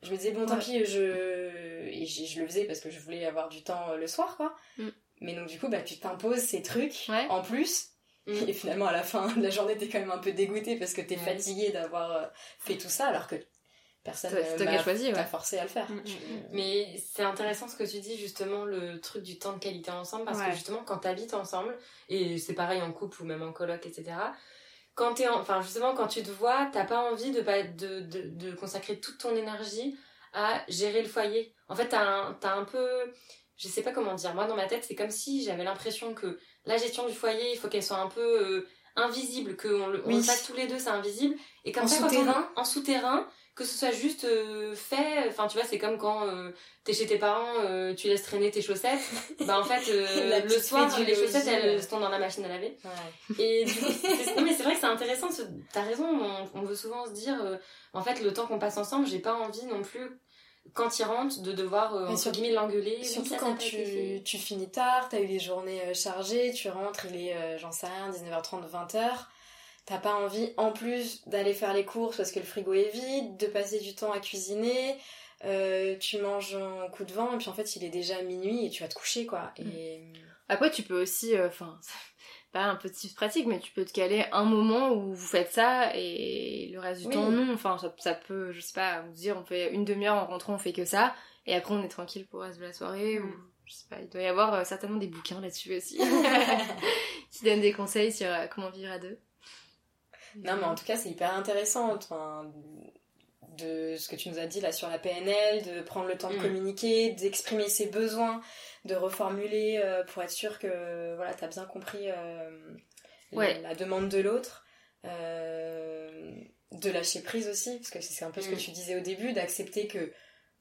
Je me disais, bon, tant pis, je... Et je, je le faisais parce que je voulais avoir du temps euh, le soir, quoi. Mm. Mais donc, du coup, bah, tu t'imposes ces trucs en plus. Mm. Et finalement, à la fin de la journée, t'es quand même un peu dégoûté parce que t'es fatigué d'avoir euh, fait tout ça, alors que personne as choisi, t'a ouais. forcé à le faire. Mm, mm, Mais c'est intéressant ce que tu dis, justement, le truc du temps de qualité ensemble, parce Ouais. que justement, quand t'habites ensemble, et c'est pareil en couple ou même en coloc, etc., quand t'es en- enfin justement quand tu te vois t'as pas envie de, pas- de, de, de consacrer toute ton énergie à gérer le foyer en fait t'as un, t'as un peu je sais pas comment dire moi dans ma tête c'est comme si j'avais l'impression que la gestion du foyer il faut qu'elle soit un peu euh, invisible que on le, on le fasse tous les deux c'est invisible et comme En ça quand on- souterrain. en souterrain que ce soit juste euh, fait enfin tu vois c'est comme quand euh, t'es chez tes parents euh, tu laisses traîner tes chaussettes bah en fait <laughs> euh, le soir les chaussettes elles euh. sont dans la machine à laver Ouais. et du coup, <laughs> c'est- non mais c'est vrai que c'est intéressant. T'as raison. On, on veut souvent se dire, euh, en fait, le temps qu'on passe ensemble, j'ai pas envie non plus quand il rentre de devoir euh, entre guillemets l'engueuler. Surtout quand a pas été tu, tu finis tard, t'as eu des journées euh, chargées, tu rentres, il est, euh, j'en sais rien, 19h30, 20h. T'as pas envie, en plus, d'aller faire les courses parce que le frigo est vide, de passer du temps à cuisiner. euh, tu manges en coup de vent et puis en fait il est déjà minuit et tu vas te coucher quoi. Et Après, tu peux aussi, euh, enfin, <laughs> pas un petit pratique, mais tu peux te caler un moment où vous faites ça et le reste du Oui. temps non. Enfin, ça, ça peut, je sais pas, vous dire, on fait une demi-heure en rentrant, on fait que ça, et après on est tranquille pour le reste de la soirée, ou je sais pas, il doit y avoir euh, certainement des bouquins là-dessus aussi, <laughs> <laughs> qui donnent des conseils sur euh, comment vivre à deux. Non, mais en tout cas, c'est hyper intéressant enfin, de ce que tu nous as dit là sur la PNL, de prendre le temps de Mm. communiquer, d'exprimer ses besoins, de reformuler euh, pour être sûr que voilà, t'as bien compris euh, la- demande de l'autre. euh, de lâcher prise aussi, parce que c'est un peu ce que Mm. tu disais au début, d'accepter que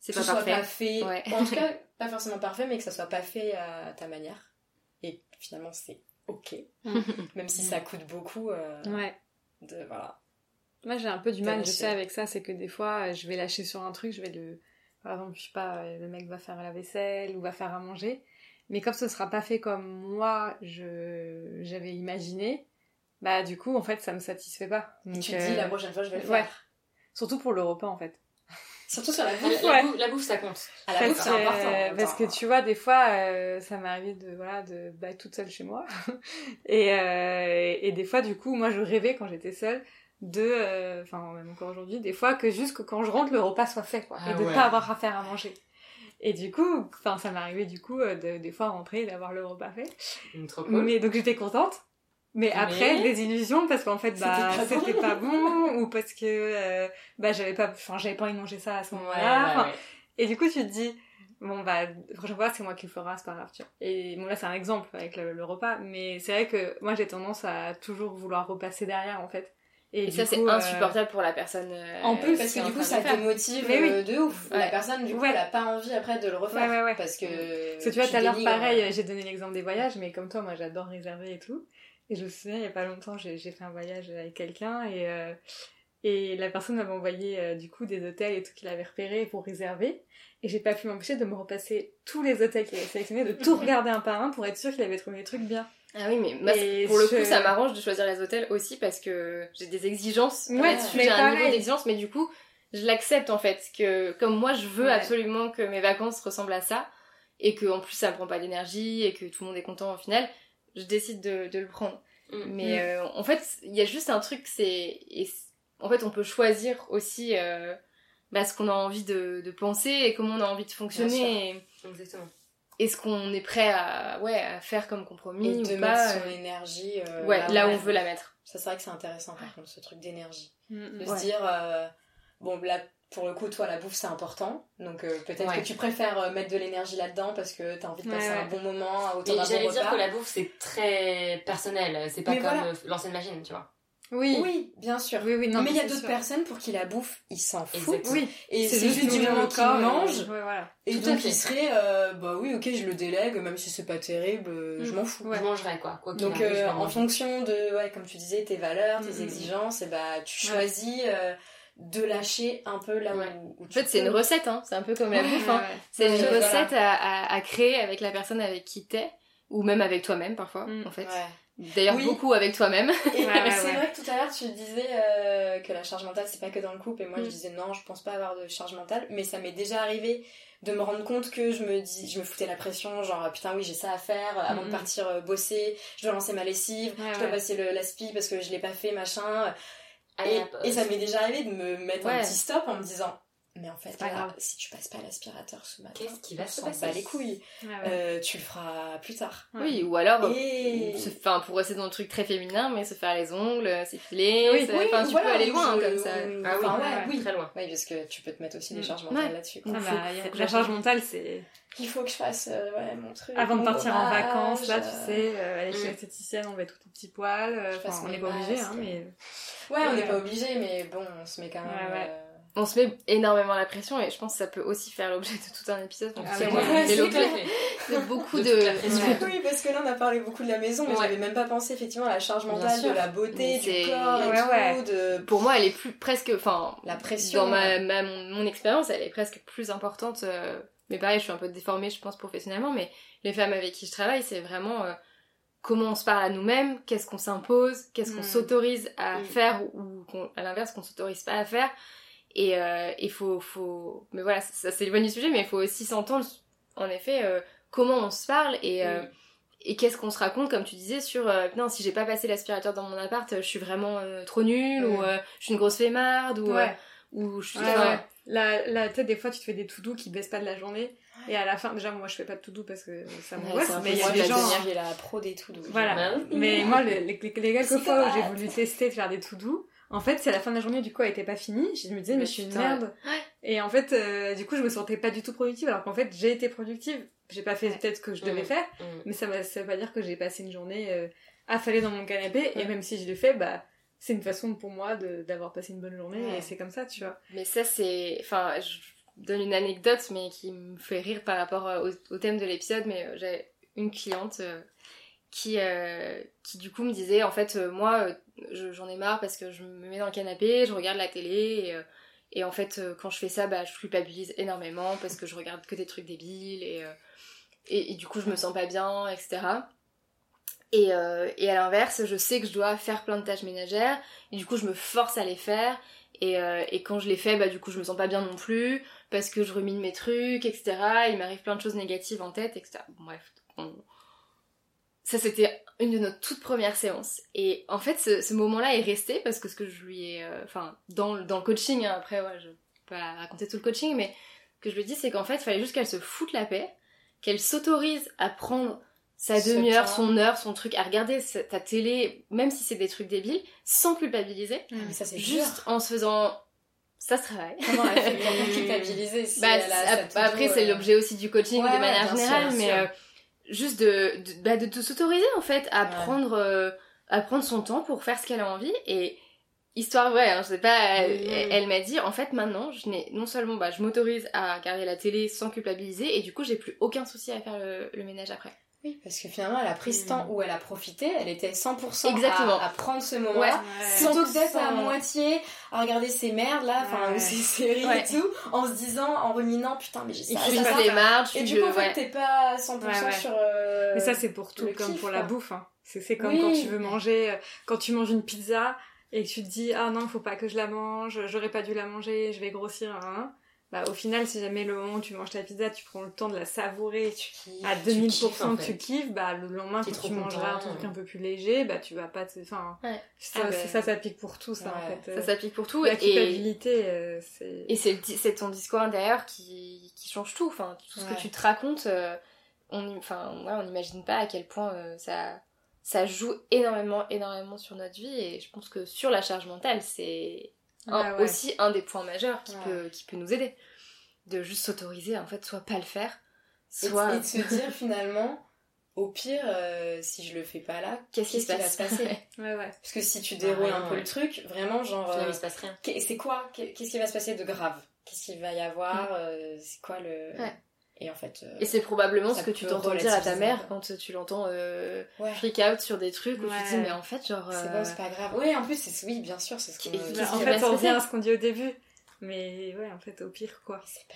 C'est pas soit parfait. pas fait, Ouais. en tout cas <laughs> pas forcément parfait, mais que ça soit pas fait à ta manière. Et finalement c'est ok, <laughs> même si ça coûte beaucoup. euh, Ouais. de, voilà. Moi, j'ai un peu du mal, je sais, avec ça, c'est que des fois, je vais lâcher sur un truc, je vais le. Par exemple, je sais pas, euh, le mec va faire la vaisselle ou va faire à manger. Mais comme ce sera pas fait comme moi, je j'avais imaginé, bah du coup, en fait, ça me satisfait pas. Et tu te euh, dis la prochaine fois je vais le ouais. faire. Surtout pour le repas, en fait. Surtout sur la <laughs> bouffe. la bouffe, la bouffe, ça compte. À la parce bouffe, c'est important. parce que tu vois, des fois, euh, ça m'est arrivé de, voilà, de bah, toute seule chez moi. <laughs> et, euh, et des fois, du coup, moi, je rêvais quand j'étais seule de, euh, enfin, même encore aujourd'hui, des fois, que juste que quand je rentre, le repas soit fait, quoi. Ah et de ouais. pas avoir à faire à manger. Et du coup, enfin, ça m'est arrivé, du coup, euh, de, des fois rentrer et d'avoir le repas fait. Mm, Trop cool. Mais donc, j'étais contente. Mais après, des illusions parce qu'en fait, bah, C'était pas bon. c'était pas bon, ou parce que, euh, bah, j'avais pas, enfin, j'avais pas envie de manger ça à ce moment-là. Enfin, ouais, ouais. et du coup, tu te dis, bon, bah, la prochaine fois, c'est moi qui le fera, c'est pas grave, tu vois. Et bon, là, c'est un exemple avec le, le repas, mais c'est vrai que moi, j'ai tendance à toujours vouloir repasser derrière, en fait. Et, ça, c'est euh, insupportable pour la personne. euh, En plus, Parce que du coup, ça de démotive Mais oui. euh, de ouf. La personne, du coup, Ouais. elle a pas envie après de le refaire. Ouais, ouais, ouais. Parce que. Parce que tu vois, tout à l'heure, dénigres. pareil, j'ai donné l'exemple des voyages, mais comme toi, moi, j'adore réserver et tout. Et je me souviens, il y a pas longtemps, j'ai fait un voyage avec quelqu'un et, euh, et la personne m'avait envoyé euh, du coup des hôtels et tout qu'il avait repérés pour réserver. Et j'ai pas pu m'empêcher de me repasser tous les hôtels qu'il avait sélectionnés, de tout <laughs> regarder un par un pour être sûr qu'il avait trouvé des trucs bien. Ah oui, mais moi, pour le je- coup, ça m'arrange de choisir les hôtels aussi parce que j'ai des exigences. Ouais, j'ai un niveau d'exigence, mais du coup, je l'accepte en fait. Que comme moi, je veux Ouais. absolument que mes vacances ressemblent à ça et que en plus ça me prend pas d'énergie et que tout le monde est content au final, je décide de, de le prendre. Mm. Mais euh, en fait, il y a juste un truc, c'est. En fait, on peut choisir aussi euh, bah, ce qu'on a envie de, de penser et comment on a envie de fonctionner Exactement. Et ce qu'on est prêt à, ouais, à faire comme compromis Et ou de pas. mettre son euh, énergie. euh, ouais, là où on veut la mettre. Ça, c'est vrai que c'est intéressant, par contre, ce truc d'énergie. De Ouais. se dire, euh, bon, là, pour le coup, toi, la bouffe, c'est important. Donc, euh, peut-être Ouais. que tu préfères euh, mettre de l'énergie là-dedans parce que t'as envie de Ouais, passer un bon moment autour d'un j'allais bon dire repas. que la bouffe, c'est très personnel. C'est pas Mais comme voilà. l'ancienne machine, tu vois. Oui. Oui, bien sûr. Oui, oui, non, mais il y a d'autres personnes pour qui la bouffe, ils s'en foutent. Oui. Et c'est juste du moment qu'ils et- mangent. Ouais, voilà. Et Tout à donc, ils seraient, euh, bah oui, ok, je le délègue, même si c'est pas terrible, euh, je Mm. m'en fous. Ouais. Je mangerai, quoi. Donc, arrive, je euh, en fonction de, ouais, comme tu disais, tes valeurs, tes Mm, mm, exigences, et bah, tu Ouais. choisis euh, de lâcher un peu là Ouais. où, où En fait, c'est une recette, hein. c'est un peu comme la bouffe. Hein. ouais. C'est une recette à, à- à créer avec la personne avec qui t'es, ou même avec toi-même parfois, en fait. D'ailleurs, Oui. beaucoup avec toi-même. Et <laughs> Ouais, c'est ouais. vrai que tout à l'heure tu disais euh, que la charge mentale c'est pas que dans le couple et moi je Mm. disais non je pense pas avoir de charge mentale mais ça m'est déjà arrivé de me rendre compte que je me dis je me foutais la pression genre putain oui j'ai ça à faire avant de Mhm. partir euh, bosser je dois lancer ma lessive Ouais, je dois passer le l'aspi parce que je l'ai pas fait machin Allez, et, et ça m'est déjà arrivé de me mettre un petit stop en me disant mais en fait, C'est pas là, grave. si tu passes pas l'aspirateur ce matin, Qu'est-ce qui va on se passer bat les couilles. Ouais. Euh, tu le feras plus tard. Ouais. Oui, ou alors, Et... se- enfin, pour rester dans le truc très féminin, mais se faire les ongles, s'épiler, Oui, se- oui, enfin, tu voilà, peux aller loin je- comme ça. Ah oui, Enfin, ouais, ouais, oui. très loin. Oui, parce que tu peux te mettre aussi des Mm. charges mentales Ouais. là-dessus. Ah bah, la charge mentale, c'est Il faut que je fasse euh, ouais, mon truc. avant de partir en vacances, là, tu euh, sais, euh, aller chez Mm. l'esthéticienne, on met tous tes petits poils. euh, Enfin, on n'est pas obligé, hein, mais. Ouais, on n'est pas obligé, mais bon, on se met quand même. On se met énormément la pression et je pense que ça peut aussi faire l'objet de tout un épisode. Donc, Ah c'est ouais, l'objet de beaucoup De. Oui, parce que là, on a parlé beaucoup de la maison, mais Ouais. j'avais même pas pensé effectivement à la charge mentale, de la beauté, du corps et Ouais, tout, de Pour moi, elle est plus presque. Enfin, la pression. dans ma, ma- mon, mon expérience, elle est presque plus importante. euh, mais pareil, je suis un peu déformée, je pense, professionnellement. Mais les femmes avec qui je travaille, c'est vraiment euh, comment on se parle à nous-mêmes, qu'est-ce qu'on s'impose, qu'est-ce qu'on Mm. s'autorise à Mm. faire ou, ou à l'inverse qu'on s'autorise pas à faire. Et il faut, faut. Mais voilà, ça, c'est le du sujet, mais il faut aussi s'entendre, en effet, euh, comment on se parle et. euh, Mm. et qu'est-ce qu'on se raconte, comme tu disais, sur euh, non, si j'ai pas passé l'aspirateur dans mon appart, euh, je suis vraiment euh, trop nulle, Mm. ou euh, je suis une grosse flemmarde, ou, euh, Ouais. ou je suis. Ouais, ouais. La, la tête, des fois, tu te fais des tout doux qui baissent pas de la journée. Et à la fin, déjà, moi, je fais pas de tout doux parce que ça Ouais, m'angoisse. un mais il y a des gens. J'ai la pro des tout doux. Voilà. Mais <laughs> moi, les, les, les quelques fois où j'ai voulu tester de faire des tout doux, en fait, c'est à la fin de la journée, du coup, elle était pas finie. Je me disais, mais, Mais je suis une merde. Et en fait, euh, du coup, je me sentais pas du tout productive, alors qu'en fait, j'ai été productive. J'ai pas fait peut-être ce que je devais Mm. faire, Mm. mais ça, ça veut pas dire que j'ai passé une journée euh, affalée dans mon canapé. Et même si je l'ai fait, bah, c'est une façon pour moi d'avoir passé une bonne journée, et c'est comme ça, tu vois. Mais ça, c'est. Enfin, je donne une anecdote, mais qui me fait rire par rapport euh, au, au thème de l'épisode. Mais j'ai une cliente qui, euh, qui, du coup, me disait en fait, euh, moi, euh, je- j'en ai marre parce que je me mets dans le canapé, je regarde la télé, et, en fait, quand je fais ça, bah, je culpabilise énormément parce que je regarde que des trucs débiles, et, et, du coup, je me sens pas bien, etc. Et, et à l'inverse, je sais que je dois faire plein de tâches ménagères, et du coup, je me force à les faire. Et, et quand je les fais, bah du coup je me sens pas bien non plus, parce que je rumine mes trucs, etc. Il m'arrive plein de choses négatives en tête, etc. Bref. on- Ça c'était une de nos toutes premières séances. Et en fait ce, ce moment-là est resté, parce que ce que je lui ai... euh, Enfin, dans, le- dans le coaching, hein, après ouais, je vais pas raconter tout le coaching, mais ce que je lui dis c'est qu'en fait il fallait juste qu'elle se foute la paix, qu'elle s'autorise à prendre sa demi-heure, son heure, son truc, à regarder sa- ta télé, même si c'est des trucs débiles, sans culpabiliser. Ah, mais ça, c'est juste en se faisant ça se travaille. Comment elle fait pour <laughs> culpabiliser si bah, elle a après c'est euh, l'objet aussi du coaching Ouais, de manière sûr, générale mais juste de de, bah, de, de s'autoriser en fait à Ouais. prendre euh, à prendre son temps pour faire ce qu'elle a envie. Et histoire vraie hein, je sais pas elle, elle m'a dit en fait maintenant je n'ai non seulement bah je m'autorise à regarder la télé sans culpabiliser et du coup j'ai plus aucun souci à faire le, le ménage après Oui, parce que finalement, elle a pris ce temps où elle a profité, elle était 100% Exactement. À, à prendre ce moment Ouais. Plutôt que d'être à 100%. moitié à regarder ces merdes là, enfin, Ouais. ou ces séries Ouais. et tout, en se disant, en ruminant, putain, mais j'ai ça, ça, ça, Et du coup, en ouais. fait, t'es pas à 100% Ouais, ouais. sur. euh, Mais ça, c'est pour tout, comme kiff, pour la bouffe. hein. C'est comme Oui. quand tu veux manger, euh, quand tu manges une pizza et que tu te dis ah non, faut pas que je la mange, j'aurais pas dû la manger, je vais grossir. hein. Bah, au final, si jamais le moment où tu manges ta pizza, tu prends le temps de la savourer tu kiffes, à tu 2000%, kiffes, en tu kiffes, bah le lendemain, quand tu mangeras un truc un peu plus léger, bah tu vas pas te. Enfin, Ouais. ça, Ah, bah. ça, ça s'applique pour tout, ça, en fait. ça Euh, s'applique pour tout La et culpabilité, euh, c'est. Et c'est di- c'est ton discours intérieur qui, qui change tout. Enfin, tout ce Ouais. que tu te racontes, euh, on, enfin, ouais, on n'imagine pas à quel point euh, ça, ça joue énormément, énormément sur notre vie. Et je pense que sur la charge mentale, c'est Ah ouais. aussi un des points majeurs qui, Ouais. peut, qui peut nous aider. De juste s'autoriser, en fait, soit pas le faire, soit. et de se dire <laughs> finalement, au pire, euh, si je le fais pas là, Qu'est-ce qui va se passer <laughs> Ouais, ouais. Parce que si tu déroules rien, un peu le truc, vraiment, genre. Finalement, euh, il se passe rien. c'est quoi? Qu'est-ce qui va se passer de grave? Qu'est-ce qu'il va y avoir? Euh, C'est quoi le. Ouais. Et en fait. euh, Et c'est probablement ce que tu t'entends dire à ta mère quand tu l'entends euh, ouais. freak out sur des trucs où tu te dis, mais en fait, genre. C'est euh, bon, c'est pas grave. Oui, en plus, c'est... oui, bien sûr, c'est ce qu'on en qui fait, on revient à ce qu'on dit au début. Mais ouais, en fait, au pire, quoi. C'est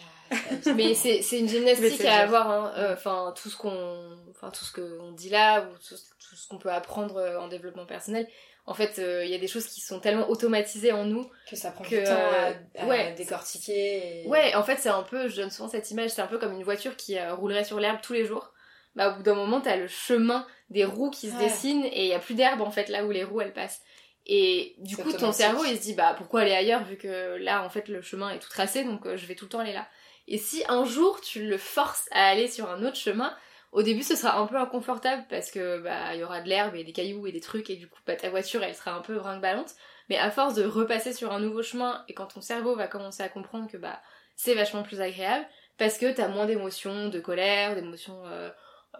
pas. Mais c'est une gymnastique à avoir, hein. Euh, enfin tout ce qu'on, enfin tout ce qu'on dit là ou tout, tout ce qu'on peut apprendre euh, en développement personnel. En fait, euh, il y a des choses qui sont tellement automatisées en nous. que ça prend que, du temps à, à ouais. décortiquer. et- Ouais, en fait, c'est un peu, je donne souvent cette image, c'est un peu comme une voiture qui roulerait sur l'herbe tous les jours. Bah, au bout d'un moment, t'as le chemin des roues qui se Ouais. dessinent et il y a plus d'herbe en fait là où les roues elles passent. Et du coup, ton cerveau, il se dit, bah, pourquoi aller ailleurs vu que là, en fait, le chemin est tout tracé, donc euh, je vais tout le temps aller là. Et si un jour, tu le forces à aller sur un autre chemin, au début, ce sera un peu inconfortable parce que, bah, il y aura de l'herbe et des cailloux et des trucs, et du coup, bah, ta voiture, elle sera un peu brinque-ballante. Mais à force de repasser sur un nouveau chemin, et quand ton cerveau va commencer à comprendre que, bah, c'est vachement plus agréable, parce que t'as moins d'émotions, de colère, d'émotions, euh,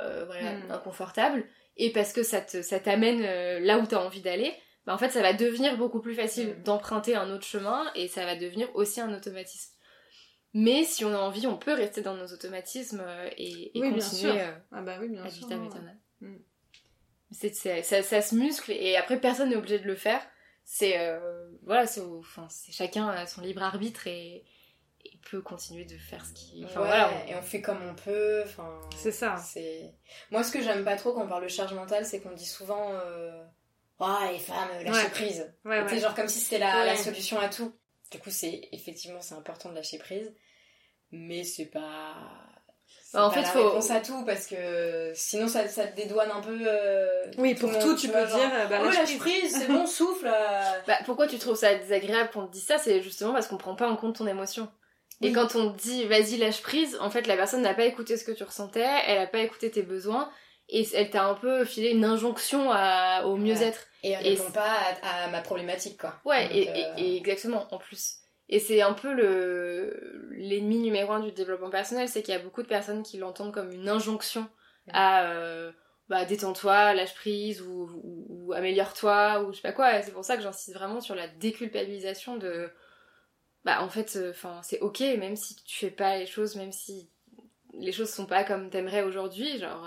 euh, voilà, Mm. inconfortables, et parce que ça te, ça t'amène euh, là où t'as envie d'aller, bah en fait ça va devenir beaucoup plus facile Mm. d'emprunter un autre chemin et ça va devenir aussi un automatisme. Mais si on a envie, on peut rester dans nos automatismes euh, et, et Oui, bien continuer sûr. euh, Ah bah oui, bien ad sûr. vitam. Mm. C'est, c'est- ça, ça se muscle et après personne n'est obligé de le faire. C'est euh, voilà, c'est, au- enfin, c'est chacun a son libre arbitre et, et peut continuer de faire ce qu'il. Enfin Ouais, voilà. on- et on fait comme on peut. Enfin, C'est ça. C'est moi ce que j'aime pas trop quand on parle de charge mentale, c'est qu'on dit souvent, euh, ah les femmes lâchez Ouais. prise. Ouais, ouais. genre comme si c'était la, la solution à tout. Du coup, c'est effectivement c'est important de lâcher prise, mais c'est pas. c'est Bah, en pas fait, la faut- réponse à tout parce que sinon ça, ça te dédouane un peu. euh, Oui, pour tout, tu peux genre, dire, bah, oh, lâche prise. c'est bon, <laughs> souffle. euh. Bah, pourquoi tu trouves ça désagréable qu'on te dise ça? C'est justement parce qu'on prend pas en compte ton émotion. Et Oui. quand on te dit vas-y lâche prise, en fait la personne n'a pas écouté ce que tu ressentais, elle a pas écouté tes besoins et elle t'a un peu filé une injonction à, au mieux-être. Et elle répond pas à, à ma problématique quoi. Ouais, Donc, et, euh, et- exactement en plus. Et c'est un peu le l'ennemi numéro un du développement personnel, c'est qu'il y a beaucoup de personnes qui l'entendent comme une injonction à euh, bah détends-toi, lâche prise ou, ou- ou améliore-toi ou je sais pas quoi. C'est pour ça que j'insiste vraiment sur la déculpabilisation de bah en fait enfin c'est ok même si tu fais pas les choses, même si les choses sont pas comme t'aimerais aujourd'hui, genre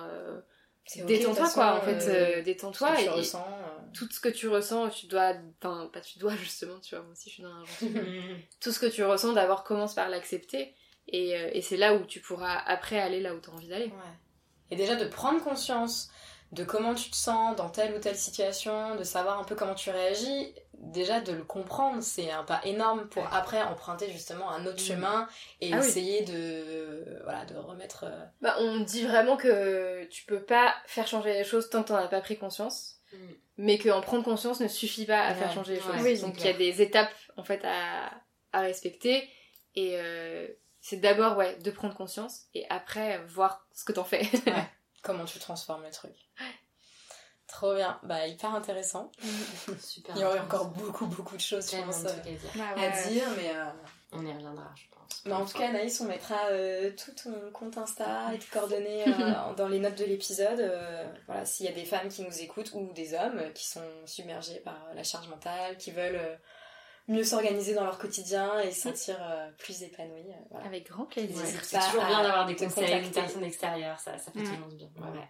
détends-toi quoi en fait euh, euh, détends-toi et, ressens. euh. tout ce que tu ressens, tu dois, enfin pas tu dois <laughs> justement, tu vois, moi aussi je suis dans l'injonction. <laughs> tout ce que tu ressens d'abord commence par l'accepter et, et c'est là où tu pourras après aller là où tu as envie d'aller. Ouais. Et déjà de prendre conscience de comment tu te sens dans telle ou telle situation, de savoir un peu comment tu réagis, déjà de le comprendre, c'est un pas énorme pour après emprunter justement un autre Mm. chemin et Ah oui. essayer de voilà de remettre euh, Bah, on dit vraiment que tu peux pas faire changer les choses tant que t'en as pas pris conscience, Mm. mais qu'en prendre conscience ne suffit pas à faire changer les ouais, choses. oui, Donc il y a des étapes en fait à, à respecter et euh, c'est d'abord ouais de prendre conscience et après voir ce que t'en fais. <laughs> comment tu transformes le truc. Trop bien, bah hyper intéressant. <laughs> Super. Il y aurait encore beaucoup beaucoup de choses je tellement pense de euh, trucs à dire. Ah à dire, mais euh, On y reviendra, je pense. Mais en tout cas, Anaïs, on mettra euh, tout ton compte Insta et tes coordonnées euh, <laughs> dans les notes de l'épisode. Euh, voilà, s'il y a des femmes qui nous écoutent ou des hommes qui sont submergés par la charge mentale, qui veulent euh, mieux s'organiser dans leur quotidien et se sentir euh, plus épanouis. euh, voilà. Avec grand plaisir. C'est toujours bien d'avoir des conseils d'une personne extérieure, ça, ça fait Mm. toujours du bien. Ouais, ouais.